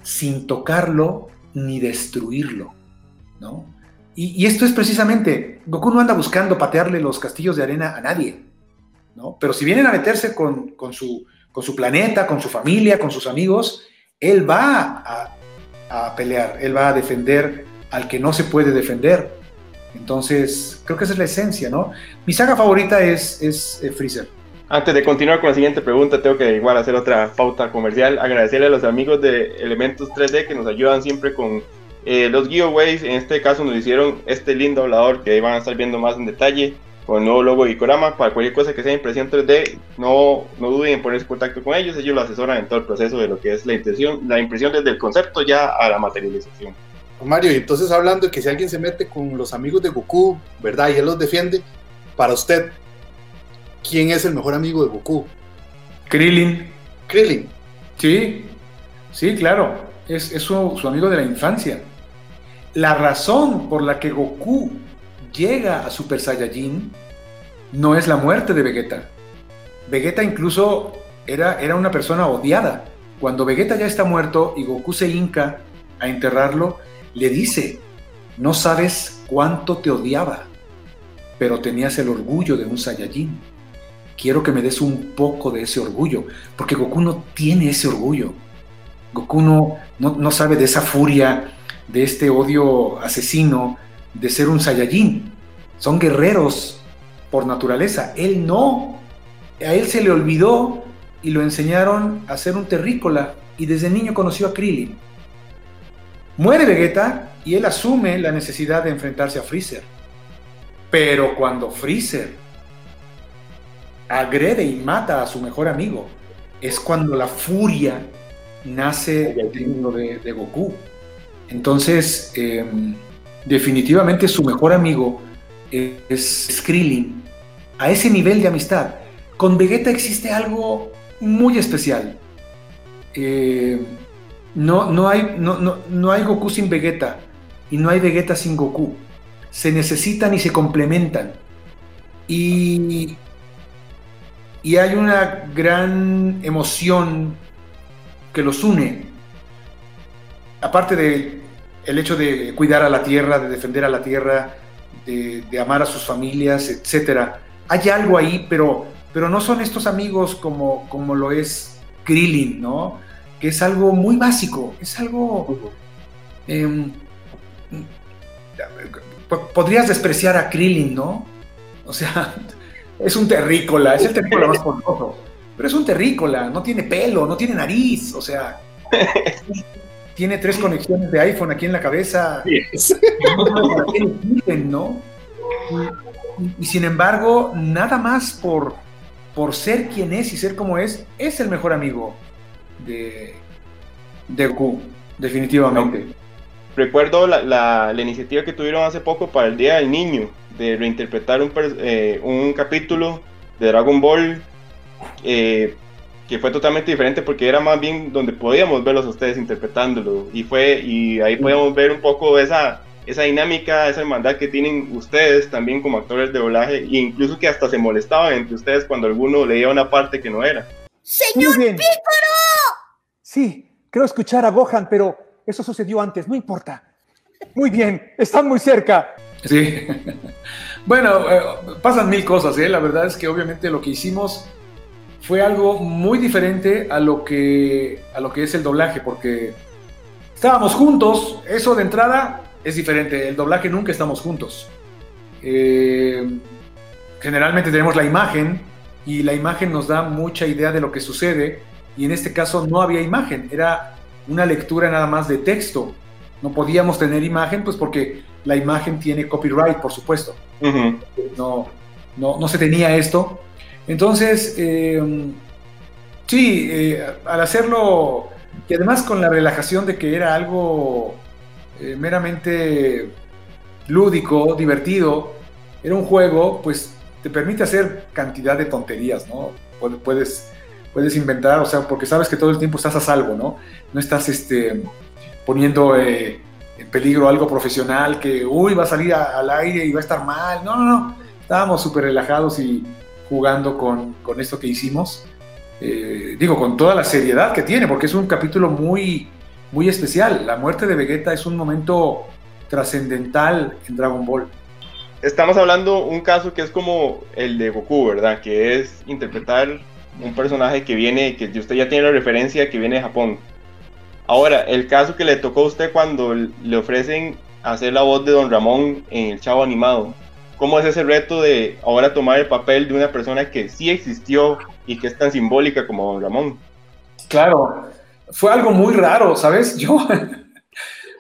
sin tocarlo ni destruirlo, ¿no? Y, esto es precisamente, Goku no anda buscando patearle los castillos de arena a nadie, ¿no? Pero si vienen a meterse con, su, con su planeta, con su familia, con sus amigos, él va a pelear, él va a defender al que no se puede defender. Entonces, creo que esa es la esencia, ¿no? Mi saga favorita es, es eh, Freezer. Antes de continuar con la siguiente pregunta, tengo que igual hacer otra pauta comercial. Agradecerle a los amigos de Elementos 3D que nos ayudan siempre con eh, los giveaways. En este caso nos hicieron este lindo hablador que van a estar viendo más en detalle con el nuevo logo de Icorama. Para cualquier cosa que sea impresión 3D, no, no duden en ponerse en contacto con ellos. Ellos lo asesoran en todo el proceso de lo que es la impresión, la impresión desde el concepto ya a la materialización. Mario, y entonces hablando de que si alguien se mete con los amigos de Goku, ¿verdad? Y él los defiende, para usted, ¿quién es el mejor amigo de Goku? Krillin, Krillin. sí, sí, claro, es, es su, su amigo de la infancia. La razón por la que Goku llega a Super Saiyajin no es la muerte de Vegeta. Vegeta incluso era, era una persona odiada. Cuando Vegeta ya está muerto y Goku se hinca a enterrarlo, le dice, no sabes cuánto te odiaba, pero tenías el orgullo de un Saiyajin. Quiero que me des un poco de ese orgullo, porque Goku no tiene ese orgullo. Goku no, no, no sabe de esa furia, de este odio asesino, de ser un Saiyajin. Son guerreros por naturaleza. Él no. A él se le olvidó y lo enseñaron a ser un terrícola y desde niño conoció a Krillin. Muere Vegeta y él asume la necesidad de enfrentarse a Freezer. Pero cuando Freezer agrede y mata a su mejor amigo, es cuando la furia nace dentro de, de Goku. Entonces, eh, definitivamente su mejor amigo es Krillin. A ese nivel de amistad. Con Vegeta existe algo muy especial. Eh, no, no, hay, no, no, no hay Goku sin Vegeta y no hay Vegeta sin Goku. Se necesitan y se complementan. Y, y hay una gran emoción que los une. Aparte del el hecho de cuidar a la tierra, de defender a la tierra, de, de amar a sus familias, etc. Hay algo ahí, pero, pero no son estos amigos como, como lo es Krillin, ¿no? Que es algo muy básico, es algo... Eh, podrías despreciar a Krillin, ¿no? O sea, es un terrícola, es el terrícola más poderoso, pero es un terrícola, no tiene pelo, no tiene nariz, o sea, tiene tres conexiones de iPhone aquí en la cabeza, ¿no? Y, y sin embargo, nada más por, por ser quien es y ser como es, es el mejor amigo de, de definitivamente. Recuerdo la, la, la, iniciativa que tuvieron hace poco para el Día del Niño, de reinterpretar un, eh, un capítulo de Dragon Ball eh, que fue totalmente diferente porque era más bien donde podíamos verlos a ustedes interpretándolo y fue y ahí podíamos ver un poco esa esa dinámica, esa hermandad que tienen ustedes también como actores de doblaje e incluso que hasta se molestaban entre ustedes cuando alguno leía una parte que no era. ¡Señor Pícoro! Sí, creo escuchar a Gohan, pero eso sucedió antes, no importa. Muy bien, están muy cerca. Sí. bueno, eh, pasan mil cosas, ¿eh? La verdad es que obviamente lo que hicimos fue algo muy diferente a lo que, a lo que es el doblaje, porque estábamos juntos, eso de entrada es diferente, el doblaje nunca estamos juntos. Eh, generalmente tenemos la imagen y la imagen nos da mucha idea de lo que sucede y en este caso no había imagen, era una lectura nada más de texto. No podíamos tener imagen, pues porque la imagen tiene copyright, por supuesto. Uh -huh. no, no, no, se tenía esto. Entonces, eh, sí, eh, al hacerlo, y además con la relajación de que era algo eh, meramente lúdico, divertido, era un juego, pues te permite hacer cantidad de tonterías, ¿no? Puedes, puedes inventar, o sea, porque sabes que todo el tiempo estás a salvo, ¿no? No estás este, poniendo eh, en peligro algo profesional que, uy, va a salir al aire y va a estar mal. No, no, no. Estábamos súper relajados y jugando con, con, esto que hicimos. Eh, digo, con toda la seriedad que tiene, porque es un capítulo muy, muy especial. La muerte de Vegeta es un momento trascendental en Dragon Ball. Estamos hablando un caso que es como el de Goku, ¿verdad? Que es interpretar un personaje que viene, que usted ya tiene la referencia que viene de Japón. Ahora, el caso que le tocó a usted cuando le ofrecen hacer la voz de Don Ramón en el Chavo Animado. ¿Cómo es ese reto de ahora tomar el papel de una persona que sí existió y que es tan simbólica como Don Ramón? Claro, fue algo muy raro, ¿sabes? Yo,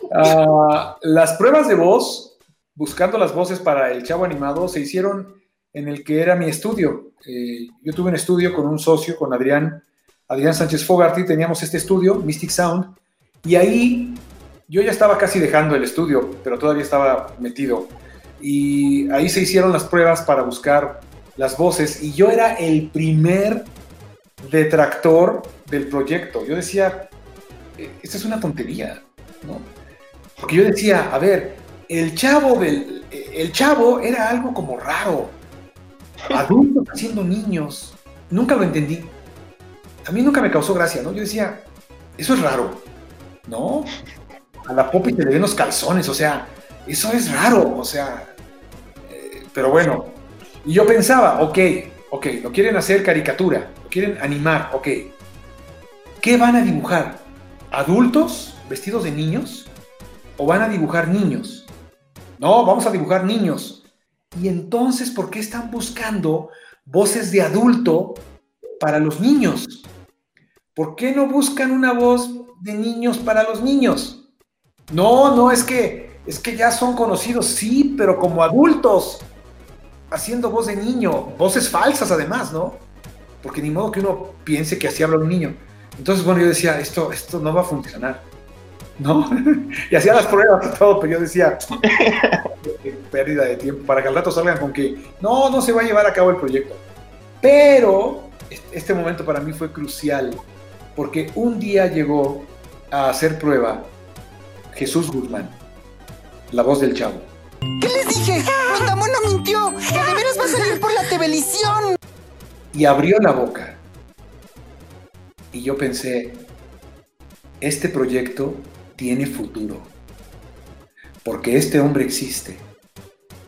uh, las pruebas de voz, buscando las voces para el Chavo Animado, se hicieron en el que era mi estudio. Eh, yo tuve un estudio con un socio, con Adrián, Adrián Sánchez Fogarty, teníamos este estudio, Mystic Sound, y ahí yo ya estaba casi dejando el estudio, pero todavía estaba metido. Y ahí se hicieron las pruebas para buscar las voces, y yo era el primer detractor del proyecto. Yo decía, e, esta es una tontería, ¿no? Porque yo decía, a ver, el chavo del, el chavo era algo como raro adultos haciendo niños. Nunca lo entendí. A mí nunca me causó gracia, ¿no? Yo decía, eso es raro, ¿no? A la Poppy se le ven los calzones, o sea, eso es raro, o sea. Eh, pero bueno, y yo pensaba, ok, ok, lo quieren hacer caricatura, lo quieren animar, ok. ¿Qué van a dibujar? ¿Adultos vestidos de niños? ¿O van a dibujar niños? No, vamos a dibujar niños. Y entonces, ¿por qué están buscando voces de adulto para los niños? ¿Por qué no buscan una voz de niños para los niños? No, no, es que es que ya son conocidos, sí, pero como adultos, haciendo voz de niño, voces falsas además, ¿no? Porque ni modo que uno piense que así habla un niño. Entonces, bueno, yo decía, esto, esto no va a funcionar. ¿No? y hacía las pruebas y todo, pero yo decía, pérdida de tiempo, para que al rato salgan con que, no, no se va a llevar a cabo el proyecto. Pero este momento para mí fue crucial, porque un día llegó a hacer prueba Jesús Guzmán, la voz del chavo. ¿Qué les dije? Rondamón no mintió, que de veras va a salir por la televisión. Y abrió la boca. Y yo pensé, este proyecto tiene futuro. Porque este hombre existe.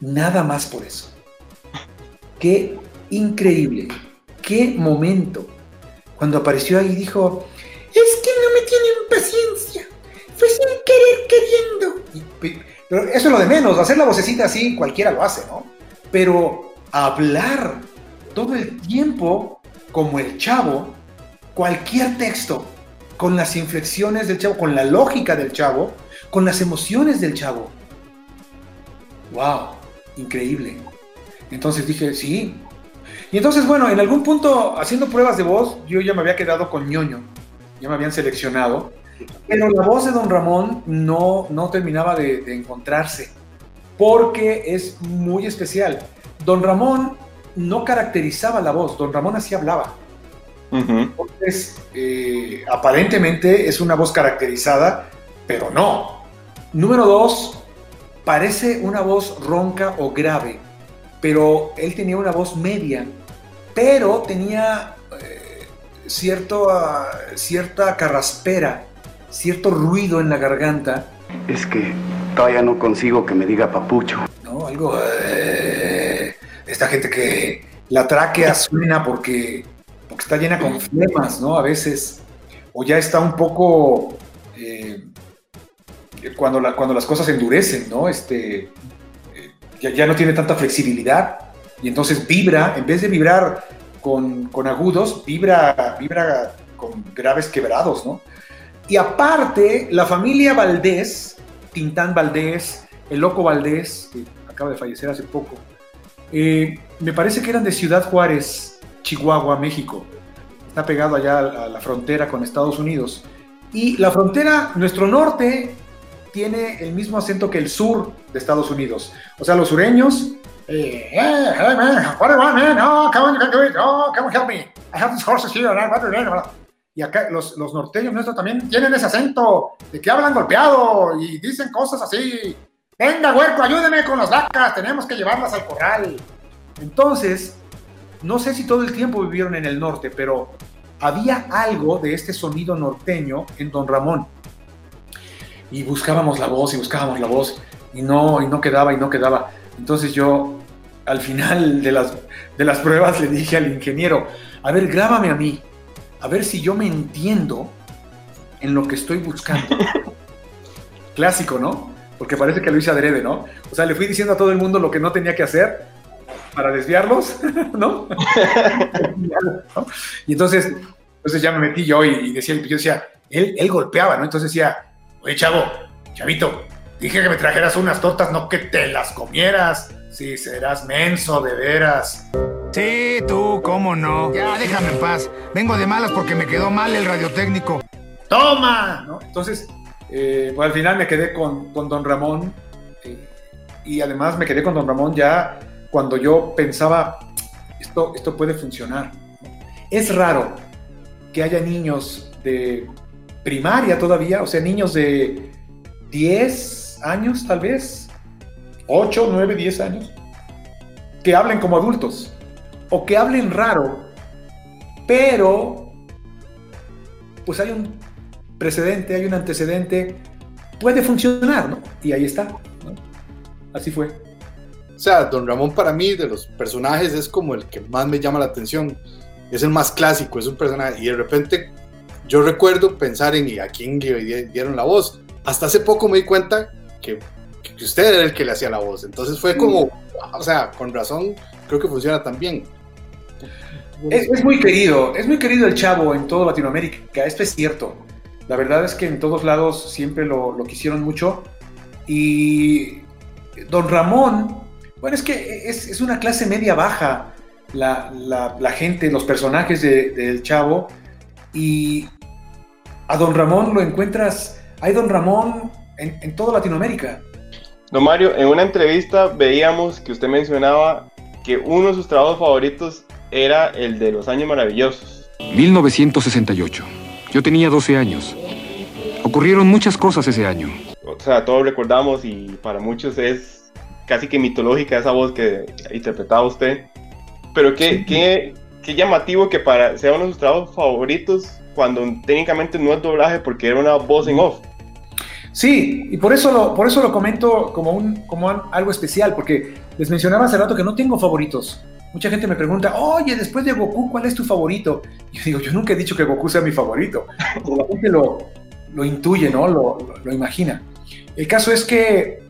Nada más por eso. Qué increíble. Qué momento. Cuando apareció ahí dijo, es que no me tienen paciencia. Fue sin querer queriendo. pero eso es lo de menos. Hacer la vocecita así, cualquiera lo hace, ¿no? Pero hablar todo el tiempo como el chavo, cualquier texto, con las inflexiones del chavo, con la lógica del chavo, con las emociones del chavo. ¡Wow! Increíble. Entonces dije, sí. Y entonces, bueno, en algún punto, haciendo pruebas de voz, yo ya me había quedado con ñoño. Ya me habían seleccionado. Pero la voz de Don Ramón no, no terminaba de, de encontrarse. Porque es muy especial. Don Ramón no caracterizaba la voz. Don Ramón así hablaba. Entonces, eh, aparentemente es una voz caracterizada, pero no. Número dos, parece una voz ronca o grave, pero él tenía una voz media, pero tenía eh, cierto, cierta carraspera, cierto ruido en la garganta. Es que todavía no consigo que me diga papucho. No, algo... Eh, esta gente que la tráquea suena porque está llena con flemas, ¿no? A veces, o ya está un poco, eh, cuando, cuando las cosas endurecen, ¿no? Este, eh, ya, no tiene tanta flexibilidad y entonces vibra, en vez de vibrar con, agudos, vibra, vibra con graves quebrados, ¿no? Y aparte, la familia Valdés, Tintán Valdés, el Loco Valdés, que acaba de fallecer hace poco, eh, me parece que eran de Ciudad Juárez, Chihuahua, México. Está pegado allá a la frontera con Estados Unidos. Y la frontera, nuestro norte, tiene el mismo acento que el sur de Estados Unidos. O sea, los sureños. Eh, and I- y acá los, los norteños nuestros también tienen ese acento de que hablan golpeado y dicen cosas así. Venga, huerco, ayúdeme con las vacas, tenemos que llevarlas al corral. Entonces, no sé si todo el tiempo vivieron en el norte, pero había algo de este sonido norteño en Don Ramón. Y buscábamos la voz y buscábamos la voz y no, y no quedaba y no quedaba. Entonces yo al final de las, de las pruebas le dije al ingeniero, a ver, grábame a mí, a ver si yo me entiendo en lo que estoy buscando. Clásico, ¿no? Porque parece que lo hice adrede, ¿no? O sea, le fui diciendo a todo el mundo lo que no tenía que hacer para desviarlos, ¿no? Y entonces, entonces ya me metí yo y, y decía, yo decía, él, él golpeaba, ¿no? Entonces decía, oye, chavo, chavito, dije que me trajeras unas tortas, no que te las comieras. Sí, serás menso, de veras. Sí, tú, cómo no. Ya, déjame en paz. Vengo de malas porque me quedó mal el radiotécnico. ¡Toma! ¿no? Entonces, eh, pues al final me quedé con, con Don Ramón eh, y además me quedé con Don Ramón ya cuando yo pensaba, esto, esto puede funcionar. Es raro que haya niños de primaria todavía, o sea, niños de 10 años tal vez, 8, 9, 10 años, que hablen como adultos o que hablen raro, pero pues hay un precedente, hay un antecedente, puede funcionar, ¿no? Y ahí está, ¿no? Así fue. O sea, Don Ramón para mí de los personajes es como el que más me llama la atención. Es el más clásico, es un personaje. Y de repente yo recuerdo pensar en ¿y a quién le dieron la voz. Hasta hace poco me di cuenta que, que usted era el que le hacía la voz. Entonces fue como, o sea, con razón, creo que funciona también. Es, es, muy querido, es muy querido el chavo en toda Latinoamérica, esto es cierto. La verdad es que en todos lados siempre lo, lo quisieron mucho. Y Don Ramón, bueno, es que es, es una clase media baja la, la, la gente, los personajes del de, chavo. Y a Don Ramón lo encuentras, hay Don Ramón en, en toda Latinoamérica. Don Mario, en una entrevista veíamos que usted mencionaba que uno de sus trabajos favoritos era el de los años maravillosos. 1968. Yo tenía 12 años. Ocurrieron muchas cosas ese año. O sea, todos recordamos y para muchos es casi que mitológica esa voz que interpretaba usted. Pero qué, qué, qué llamativo que para sea uno de sus trabajos favoritos cuando técnicamente no es doblaje porque era una voz en off. Sí, y por eso lo, por eso lo comento como, un, como algo especial, porque les mencionaba hace rato que no tengo favoritos. Mucha gente me pregunta, oye, después de Goku, ¿cuál es tu favorito? Y yo digo, yo nunca he dicho que Goku sea mi favorito. Pero la gente lo, lo intuye, ¿no? Lo, lo, lo, imagina. El caso es que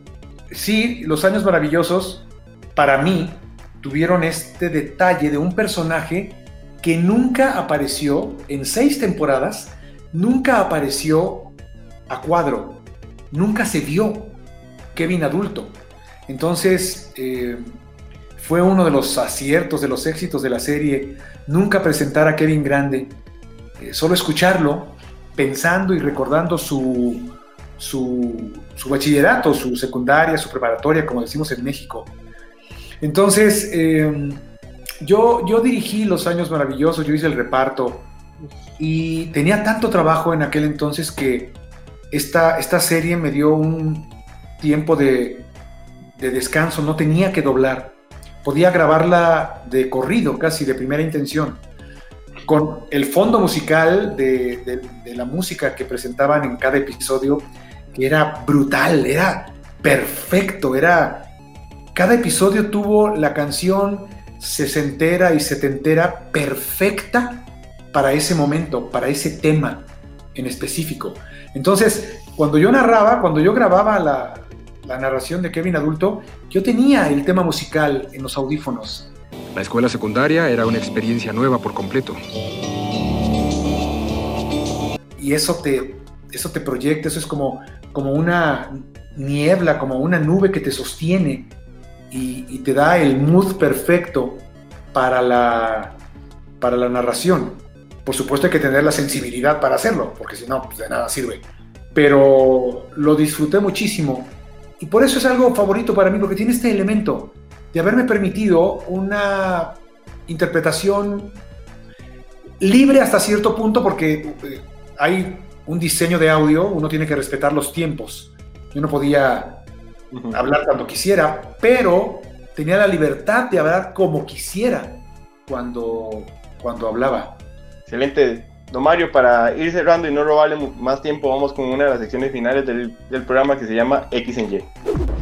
sí, los años maravillosos, para mí, tuvieron este detalle de un personaje que nunca apareció en seis temporadas, nunca apareció a cuadro, nunca se vio Kevin adulto. Entonces, eh, fue uno de los aciertos, de los éxitos de la serie, nunca presentar a Kevin grande, eh, solo escucharlo, pensando y recordando su, su, su, bachillerato, su secundaria, su preparatoria, como decimos en México. Entonces, eh, yo, yo dirigí Los Años Maravillosos, yo hice el reparto y tenía tanto trabajo en aquel entonces que esta, esta serie me dio un tiempo de, de descanso, no tenía que doblar podía grabarla de corrido, casi de primera intención, con el fondo musical de, de, de, la música que presentaban en cada episodio, era brutal, era perfecto, era... Cada episodio tuvo la canción sesentera y setentera perfecta para ese momento, para ese tema en específico. Entonces, cuando yo narraba, cuando yo grababa la, la narración de Kevin adulto, yo tenía el tema musical en los audífonos. La escuela secundaria era una experiencia nueva por completo. Y eso te, eso te proyecta, eso es como, como una niebla, como una nube que te sostiene y, y te da el mood perfecto para la, para la narración. Por supuesto hay que tener la sensibilidad para hacerlo, porque si no, pues de nada sirve. Pero lo disfruté muchísimo y por eso es algo favorito para mí, porque tiene este elemento de haberme permitido una interpretación libre hasta cierto punto porque eh, hay un diseño de audio, uno tiene que respetar los tiempos. Yo no podía hablar cuando quisiera, pero tenía la libertad de hablar como quisiera cuando, cuando hablaba. Excelente. Don Mario, para ir cerrando y no robarle más tiempo, vamos con una de las secciones finales del, del programa que se llama X en Y.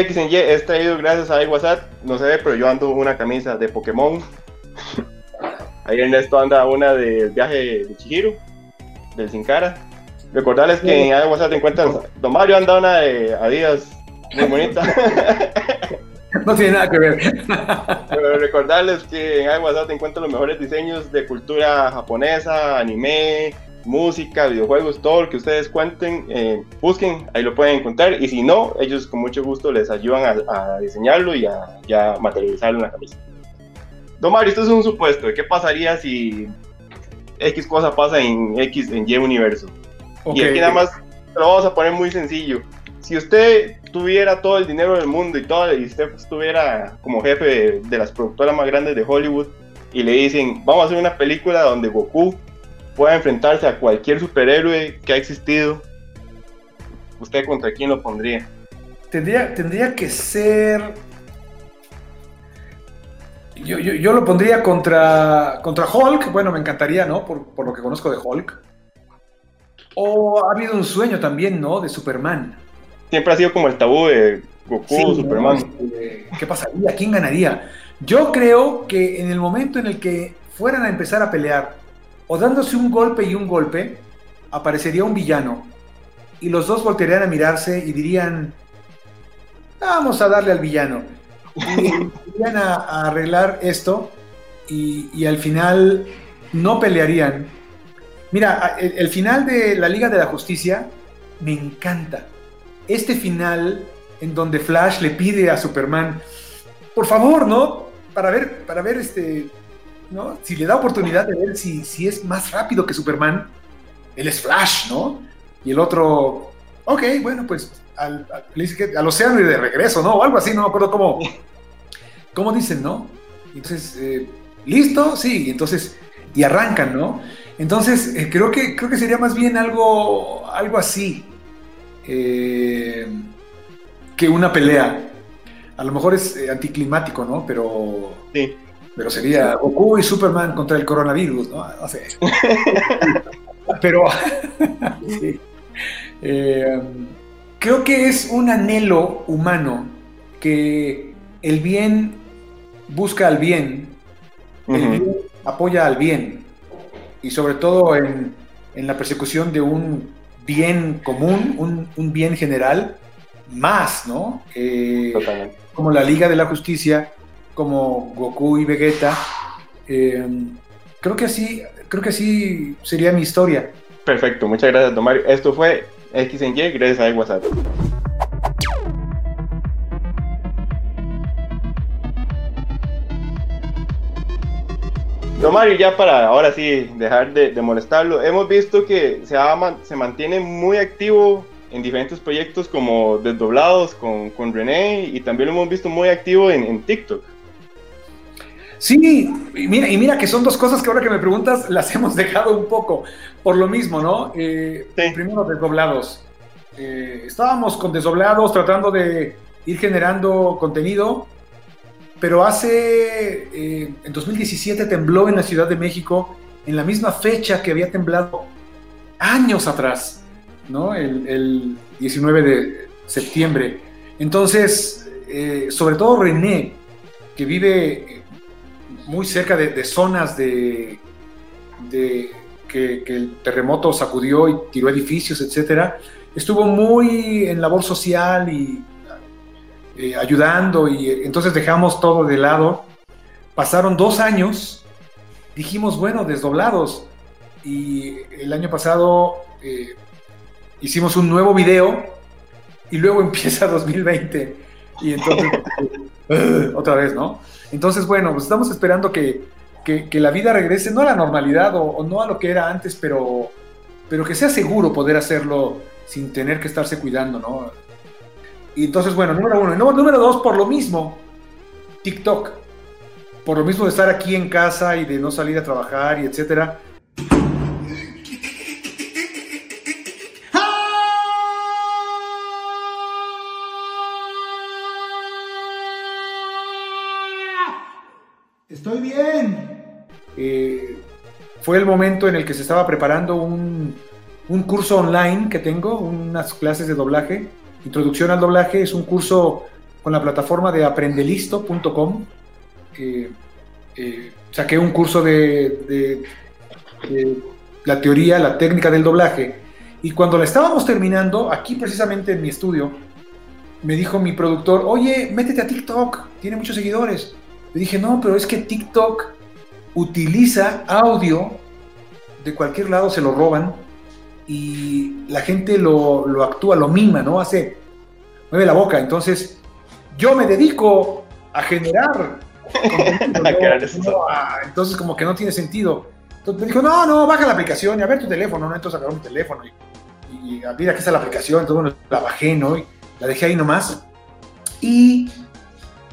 X en Y es traído gracias a WhatsApp. No se ve, pero yo ando una camisa de Pokémon. Ahí Ernesto anda una del viaje de Chihiro, del Sin Cara. Recordarles que en WhatsApp te encuentras. Don Mario anda una de Adidas muy bonita. No tiene nada que ver. Pero recordarles que en WhatsApp te encuentran los mejores diseños de cultura japonesa, anime, música, videojuegos, todo lo que ustedes cuenten, eh, busquen, ahí lo pueden encontrar. Y si no, ellos con mucho gusto les ayudan a, diseñarlo y a, materializarlo en la camisa. Don Mario, esto es un supuesto. ¿Qué pasaría si X cosa pasa en X, en Y universo? Y aquí nada más lo vamos a poner muy sencillo. Si usted tuviera todo el dinero del mundo y todo, y usted estuviera como jefe de, de las productoras más grandes de Hollywood y le dicen, vamos a hacer una película donde Goku pueda enfrentarse a cualquier superhéroe que ha existido, ¿usted contra quién lo pondría? Tendría, tendría que ser. Yo, yo, lo pondría contra, contra Hulk. Bueno, me encantaría, ¿no? Por, por, lo que conozco de Hulk. O ha habido un sueño también, ¿no? De Superman. Siempre ha sido como el tabú de Goku, Superman. Este, ¿Qué pasaría? ¿Quién ganaría? Yo creo que en el momento en el que fueran a empezar a pelear o dándose un golpe y un golpe, aparecería un villano y los dos voltearían a mirarse y dirían, vamos a darle al villano. Y irían a, arreglar esto y, al final no pelearían. Mira, el, final de la Liga de la Justicia me encanta. Este final en donde Flash le pide a Superman, por favor, ¿no? Para ver, para ver este, si le da oportunidad de ver si, si es más rápido que Superman, él es Flash, ¿no? Y el otro, ok, bueno, pues al, al, océano y de regreso, ¿no? O algo así, no me acuerdo cómo, cómo dicen, ¿no? Entonces, eh, ¿listo? Sí, entonces, y arrancan, ¿no? Entonces, eh, creo, que, creo que sería más bien algo, algo así eh, que una pelea. A lo mejor es anticlimático, ¿no? Pero... Sí pero sería Goku y Superman contra el coronavirus, ¿no? No sé. pero eh, creo que es un anhelo humano que el bien busca al bien, el bien apoya al bien, y sobre todo en, la persecución de un bien común, un, bien general, más, ¿no? Eh, como la Liga de la Justicia como Goku y Vegeta. Eh, creo que así, creo que así sería mi historia. Perfecto, muchas gracias, Don Mario. Esto fue X en Y, gracias a WhatsApp. Don Mario, ya para ahora sí dejar de, molestarlo, hemos visto que se, se mantiene muy activo en diferentes proyectos como Desdoblados con, con René y también lo hemos visto muy activo en TikTok. Sí, y mira, y mira que son dos cosas que ahora que me preguntas las hemos dejado un poco por lo mismo, ¿no? Eh, Primero, desdoblados. Eh, estábamos con desdoblados tratando de ir generando contenido, pero hace, eh, en 2017 tembló en la Ciudad de México, en la misma fecha que había temblado años atrás, ¿no? El, el 19 de septiembre. Entonces, eh, sobre todo René, que vive muy cerca de, zonas de, que, el terremoto sacudió y tiró edificios, etcétera, estuvo muy en labor social y eh, ayudando y entonces dejamos todo de lado. Pasaron dos años, dijimos, bueno, desdoblados. Y el año pasado eh, hicimos un nuevo video y luego empieza 2020 y entonces otra vez, ¿no? Entonces, bueno, pues estamos esperando que, la vida regrese, no a la normalidad o, no a lo que era antes, pero, pero que sea seguro poder hacerlo sin tener que estarse cuidando, ¿no? Y entonces, bueno, número uno. Y número dos, por lo mismo, TikTok. Por lo mismo de estar aquí en casa y de no salir a trabajar y etcétera. Eh, fue el momento en el que se estaba preparando un, un curso online que tengo, unas clases de doblaje. Introducción al doblaje es un curso con la plataforma de aprendelisto.com. Eh, eh, saqué un curso de, de- de la teoría, la técnica del doblaje. Y cuando la estábamos terminando, aquí precisamente en mi estudio, me dijo mi productor, oye, métete a TikTok, tiene muchos seguidores. Le dije, no, pero es que TikTok utiliza audio de cualquier lado, se lo roban y la gente lo, lo actúa, lo mima, ¿no? Hace, mueve la boca. Entonces, yo me dedico a generar. contenido, ¿no? No, a- entonces, como que no tiene sentido. Entonces me dijo, no, no, baja la aplicación y a ver tu teléfono, ¿no? Entonces agarró mi teléfono y, y ah, mira, aquí está la aplicación. Entonces, bueno, la bajé, ¿no? Y la dejé ahí nomás. Y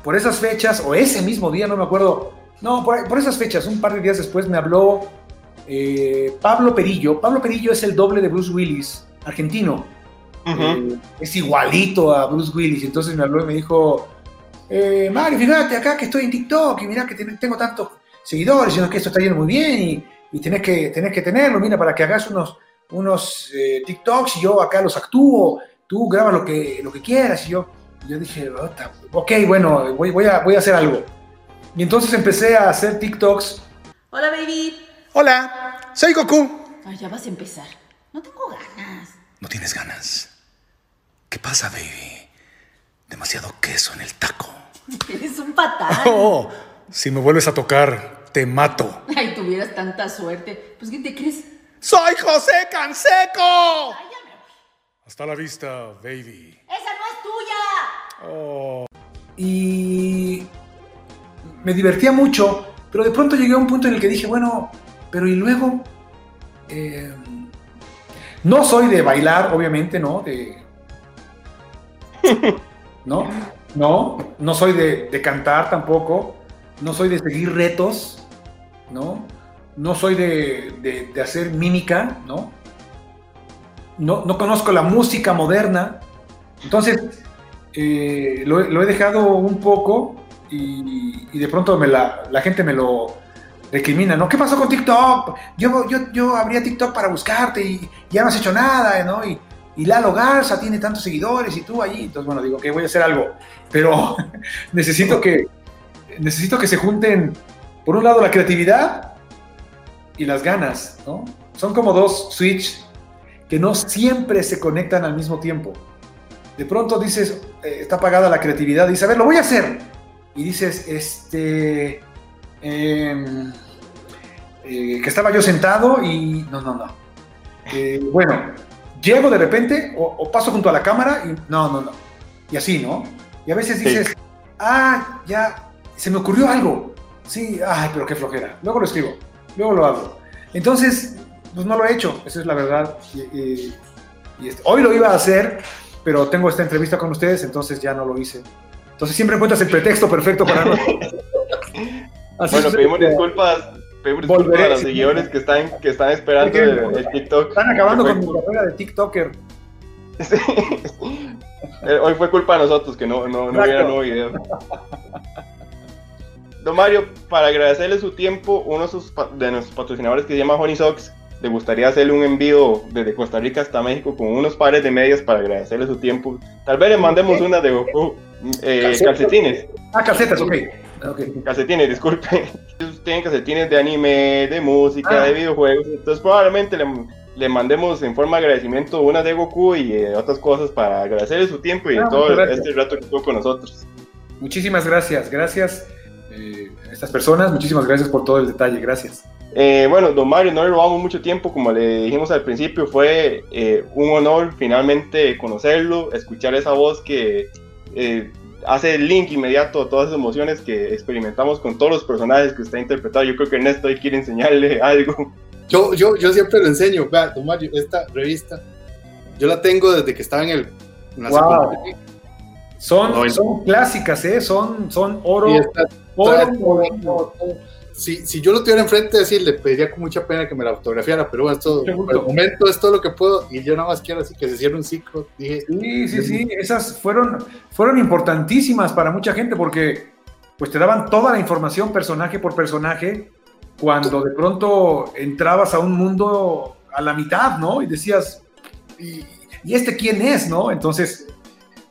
por esas fechas, o ese mismo día, no me acuerdo, no, por, por esas fechas, un par de días después me habló eh, Pablo Perillo. Pablo Perillo es el doble de Bruce Willis, argentino. Eh, es igualito a Bruce Willis. Entonces me habló y me dijo, eh, Mario, fíjate acá que estoy en TikTok y mira que ten- tengo tantos seguidores, y no, que esto está yendo muy bien y, y tenés, que, tenés que tenerlo, mira, para que hagas unos, unos eh, TikToks y yo acá los actúo, tú grabas lo que, lo que quieras y yo, y yo dije, "Ota, ok, bueno, voy, voy, a, voy a hacer algo. Y entonces empecé a hacer TikToks. Hola, baby. Hola, soy Goku. Ay, ya vas a empezar. No tengo ganas. ¿No tienes ganas? ¿Qué pasa, baby? Demasiado queso en el taco. Eres un patán. Oh, si me vuelves a tocar, te mato. Ay, tuvieras tanta suerte. Pues, ¿qué te crees? ¡Soy José Canseco! Hasta la vista, baby. ¡Esa no es tuya! Oh. y me divertía mucho, pero de pronto llegué a un punto en el que dije, bueno, pero y luego, Eh, no soy de bailar, obviamente, ¿no? De, no, no, no soy de, de cantar tampoco, no soy de seguir retos, ¿no? No soy de, de- de hacer mímica, ¿no? No, no conozco la música moderna, entonces eh, lo he dejado un poco y, y de pronto me la, gente me lo recrimina, ¿no? ¿Qué pasó con TikTok? Yo, yo, yo abría TikTok para buscarte y ya no has hecho nada, ¿no? Y, y Lalo Garza tiene tantos seguidores y tú allí. Entonces, bueno, digo que voy a hacer algo, pero necesito que, necesito que se junten, por un lado, la creatividad y las ganas, ¿no? Son como dos switch que no siempre se conectan al mismo tiempo. De pronto dices, eh, está apagada la creatividad, dices, a ver, lo voy a hacer. Y dices, este, em, eh, que estaba yo sentado y no, no, no. Eh, bueno, llego de repente o, o paso junto a la cámara y no, no, no. Y así, ¿no? Y a veces Sí. dices, ah, ya, se me ocurrió algo. Sí, ay, pero qué flojera. Luego lo escribo, luego lo hago. Entonces, pues no lo he hecho, esa es la verdad. Y, y- y este- hoy lo iba a hacer, pero tengo esta entrevista con ustedes, entonces ya no lo hice. Entonces siempre encuentras el pretexto perfecto para. Así Bueno, pedimos disculpas, pedimos disculpas a los sí. seguidores que están, que están esperando el, el TikTok. Están acabando con mi carrera de TikToker. Eh, Hoy fue culpa de nosotros que no, no, no hubiera nuevo video. Don Mario, para agradecerle su tiempo, uno de, sus de nuestros patrocinadores que se llama Honey Socks, le gustaría hacerle un envío desde Costa Rica hasta México con unos pares de medias para agradecerle su tiempo. Tal vez le mandemos una de Goku, eh, Calcetas. calcetines. Ah, calcetas, ok. Calcetines, disculpe. Ellos tienen calcetines de anime, de música, Ah. de videojuegos. Entonces probablemente le, le mandemos en forma de agradecimiento una de Goku y eh, otras cosas para agradecerle su tiempo y Ah, todo este rato que estuvo con nosotros. Muchísimas gracias, gracias eh, a estas personas, muchísimas gracias por todo el detalle, gracias. Eh, bueno, don Mario, no le robamos mucho tiempo, como le dijimos al principio, fue eh, un honor finalmente conocerlo, escuchar esa voz que eh, hace el link inmediato a todas esas emociones que experimentamos con todos los personajes que usted ha interpretado. Yo creo que Ernesto hoy quiere enseñarle algo. Yo, yo, yo siempre lo enseño, vea, Mario, esta revista, yo la tengo desde que estaba en, el, en la Wow. secundaria. Son, son clásicas, ¿eh? Son, son oro. Oro molido. Si, si yo lo tuviera enfrente, así le pediría con mucha pena que me la fotografiara, pero bueno, esto, por el momento es todo lo que puedo y yo nada más quiero así que se cierre un ciclo. Dije, Sí, sí, sí, esas fueron, fueron importantísimas para mucha gente porque pues te daban toda la información personaje por personaje cuando de pronto entrabas a un mundo a la mitad, ¿no? Y decías, ¿y, y este quién es, no? Entonces,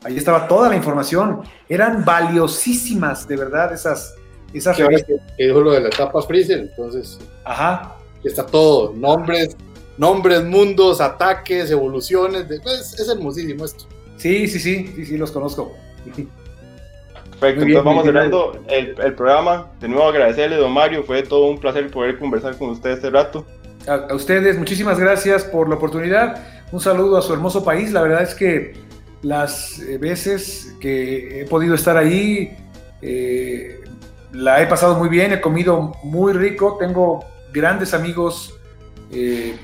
ahí estaba toda la información. Eran valiosísimas, de verdad, esas, esas que revistas. que, que dijo lo de la etapa Freezer, entonces Ajá. está todo, nombres, nombres, mundos, ataques, evoluciones, de- pues, es hermosísimo esto. Sí, sí, sí, sí, sí, los conozco. Perfecto, bien, entonces vamos cerrando el, el programa. De nuevo agradecerle, don Mario, fue todo un placer poder conversar con usted este rato. A, a ustedes, muchísimas gracias por la oportunidad. Un saludo a su hermoso país. La verdad es que las eh, veces que he podido estar ahí, eh, la he pasado muy bien, he comido muy rico, tengo grandes amigos eh,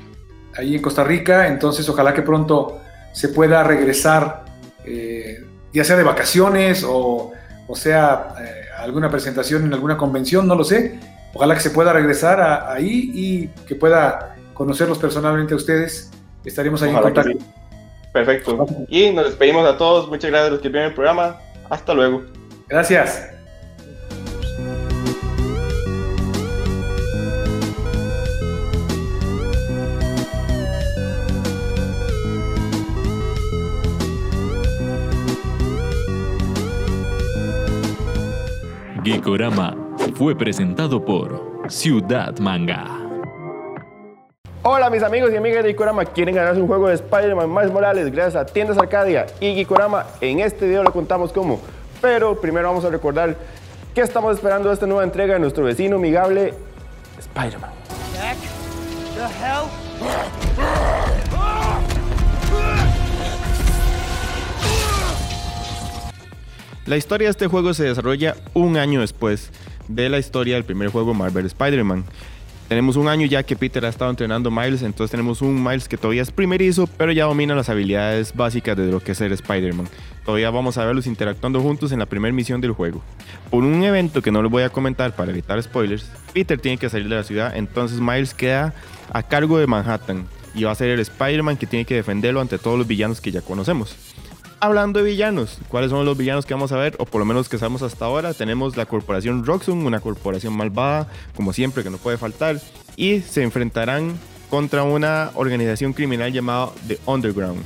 ahí en Costa Rica, entonces ojalá que pronto se pueda regresar, eh, ya sea de vacaciones o, o sea eh, alguna presentación en alguna convención, no lo sé. Ojalá que se pueda regresar a- ahí y que pueda conocerlos personalmente a ustedes. Estaremos ahí Ojalá en contacto. sí. Perfecto. Y nos despedimos a todos. Muchas gracias a los que vieron el programa. Hasta luego. Gracias. Geekorama fue presentado por Ciudad Manga. Hola mis amigos y amigas de Gikorama, ¿quieren ganarse un juego de Spider-Man Miles Morales gracias a Tiendas Arcadia y Gikorama? En este video lo contamos cómo, pero primero vamos a recordar qué estamos esperando de esta nueva entrega de nuestro vecino amigable Spider-Man. La historia de este juego se desarrolla un año después de la historia del primer juego Marvel Spider-Man. Tenemos un año ya que Peter ha estado entrenando Miles, entonces tenemos un Miles que todavía es primerizo, pero ya domina las habilidades básicas de lo que es ser Spider-Man. Todavía vamos a verlos interactuando juntos en la primera misión del juego. Por un evento que no les voy a comentar para evitar spoilers, Peter tiene que salir de la ciudad, entonces Miles queda a cargo de Manhattan y va a ser el Spider-Man que tiene que defenderlo ante todos los villanos que ya conocemos. Hablando de villanos, ¿cuáles son los villanos que vamos a ver? O por lo menos que sabemos hasta ahora. Tenemos la corporación Roxxon, una corporación malvada, como siempre, que no puede faltar. Y se enfrentarán contra una organización criminal llamada The Underground,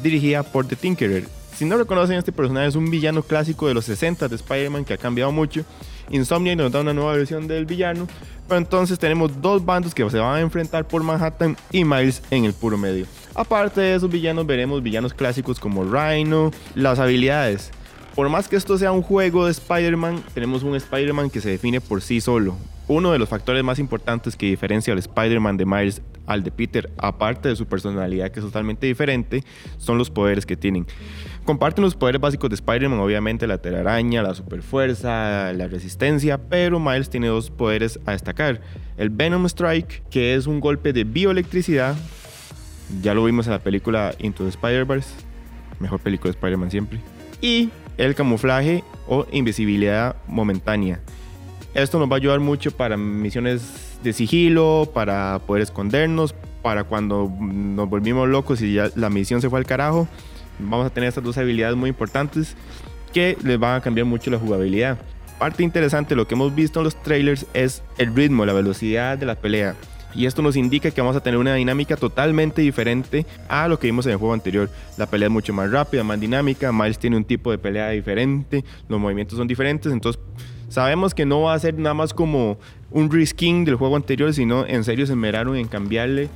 dirigida por The Tinkerer. Si no reconocen este personaje, es un villano clásico de los 60 de Spider-Man que ha cambiado mucho. Insomnia nos da una nueva versión del villano. Pero entonces tenemos dos bandos que se van a enfrentar por Manhattan y Miles en el puro medio. Aparte de esos villanos, veremos villanos clásicos como Rhino, las habilidades. Por más que esto sea un juego de Spider-Man, tenemos un Spider-Man que se define por sí solo. Uno de los factores más importantes que diferencia al Spider-Man de Miles al de Peter, aparte de su personalidad que es totalmente diferente, son los poderes que tienen. Comparten los poderes básicos de Spider-Man, obviamente la telaraña, la superfuerza, la resistencia, pero Miles tiene dos poderes a destacar. El Venom Strike, que es un golpe de bioelectricidad, ya lo vimos en la película Into the Spider-Verse, mejor película de Spider-Man siempre. Y el camuflaje o invisibilidad momentánea. Esto nos va a ayudar mucho para misiones de sigilo, para poder escondernos, para cuando nos volvimos locos y ya la misión se fue al carajo. Vamos a tener estas dos habilidades muy importantes que les van a cambiar mucho la jugabilidad. Parte interesante lo que hemos visto en los trailers es el ritmo, la velocidad de la pelea. Y esto nos indica que vamos a tener una dinámica totalmente diferente a lo que vimos en el juego anterior. La pelea es mucho más rápida, más dinámica. Miles tiene un tipo de pelea diferente, los movimientos son diferentes. Entonces, sabemos que no va a ser nada más como un reskin del juego anterior, sino en serio se esmeraron en cambiarle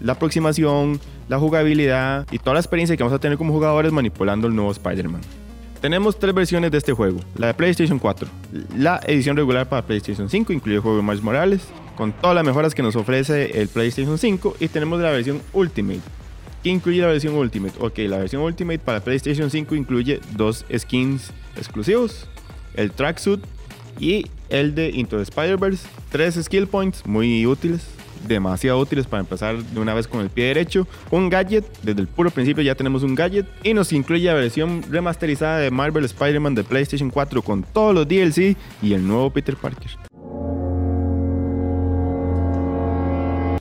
la aproximación, la jugabilidad y toda la experiencia que vamos a tener como jugadores manipulando el nuevo Spider-Man. Tenemos tres versiones de este juego. La de PlayStation 4, la edición regular para PlayStation 5, incluye el juego de Miles Morales, con todas las mejoras que nos ofrece el PlayStation 5, y tenemos la versión Ultimate. ¿Qué incluye la versión Ultimate? Ok, la versión Ultimate para PlayStation 5 incluye dos skins exclusivos, el tracksuit y el de Into the Spider-Verse, tres skill points muy útiles, demasiado útiles para empezar de una vez con el pie derecho. Un gadget, desde el puro principio ya tenemos un gadget y nos incluye la versión remasterizada de Marvel Spider-Man de PlayStation 4 con todos los DLC y el nuevo Peter Parker.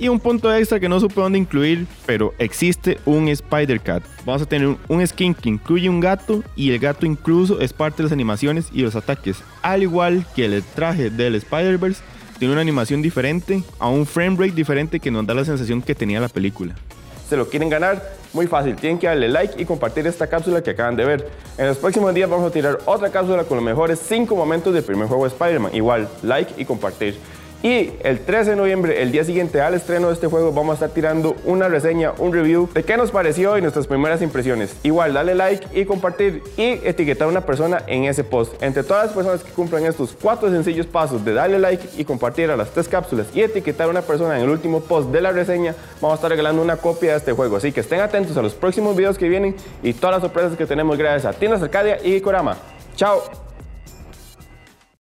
Y un punto extra que no supe dónde incluir, pero existe un Spider-Cat. Vamos a tener un, un skin que incluye un gato y el gato incluso es parte de las animaciones y los ataques. Al igual que el traje del Spider-Verse, tiene una animación diferente, a un frame rate diferente que nos da la sensación que tenía la película. ¿Se lo quieren ganar? Muy fácil, tienen que darle like y compartir esta cápsula que acaban de ver. En los próximos días vamos a tirar otra cápsula con los mejores 5 momentos del primer juego de Spider-Man. Igual, like y compartir. Y el 13 de noviembre, el día siguiente al estreno de este juego, vamos a estar tirando una reseña, un review de qué nos pareció y nuestras primeras impresiones. Igual, dale like y compartir y etiquetar a una persona en ese post. Entre todas las personas que cumplan estos cuatro sencillos pasos de darle like y compartir a las tres cápsulas y etiquetar a una persona en el último post de la reseña, vamos a estar regalando una copia de este juego. Así que estén atentos a los próximos videos que vienen y todas las sorpresas que tenemos gracias a Tiendas Arcadia y Korama. Chao.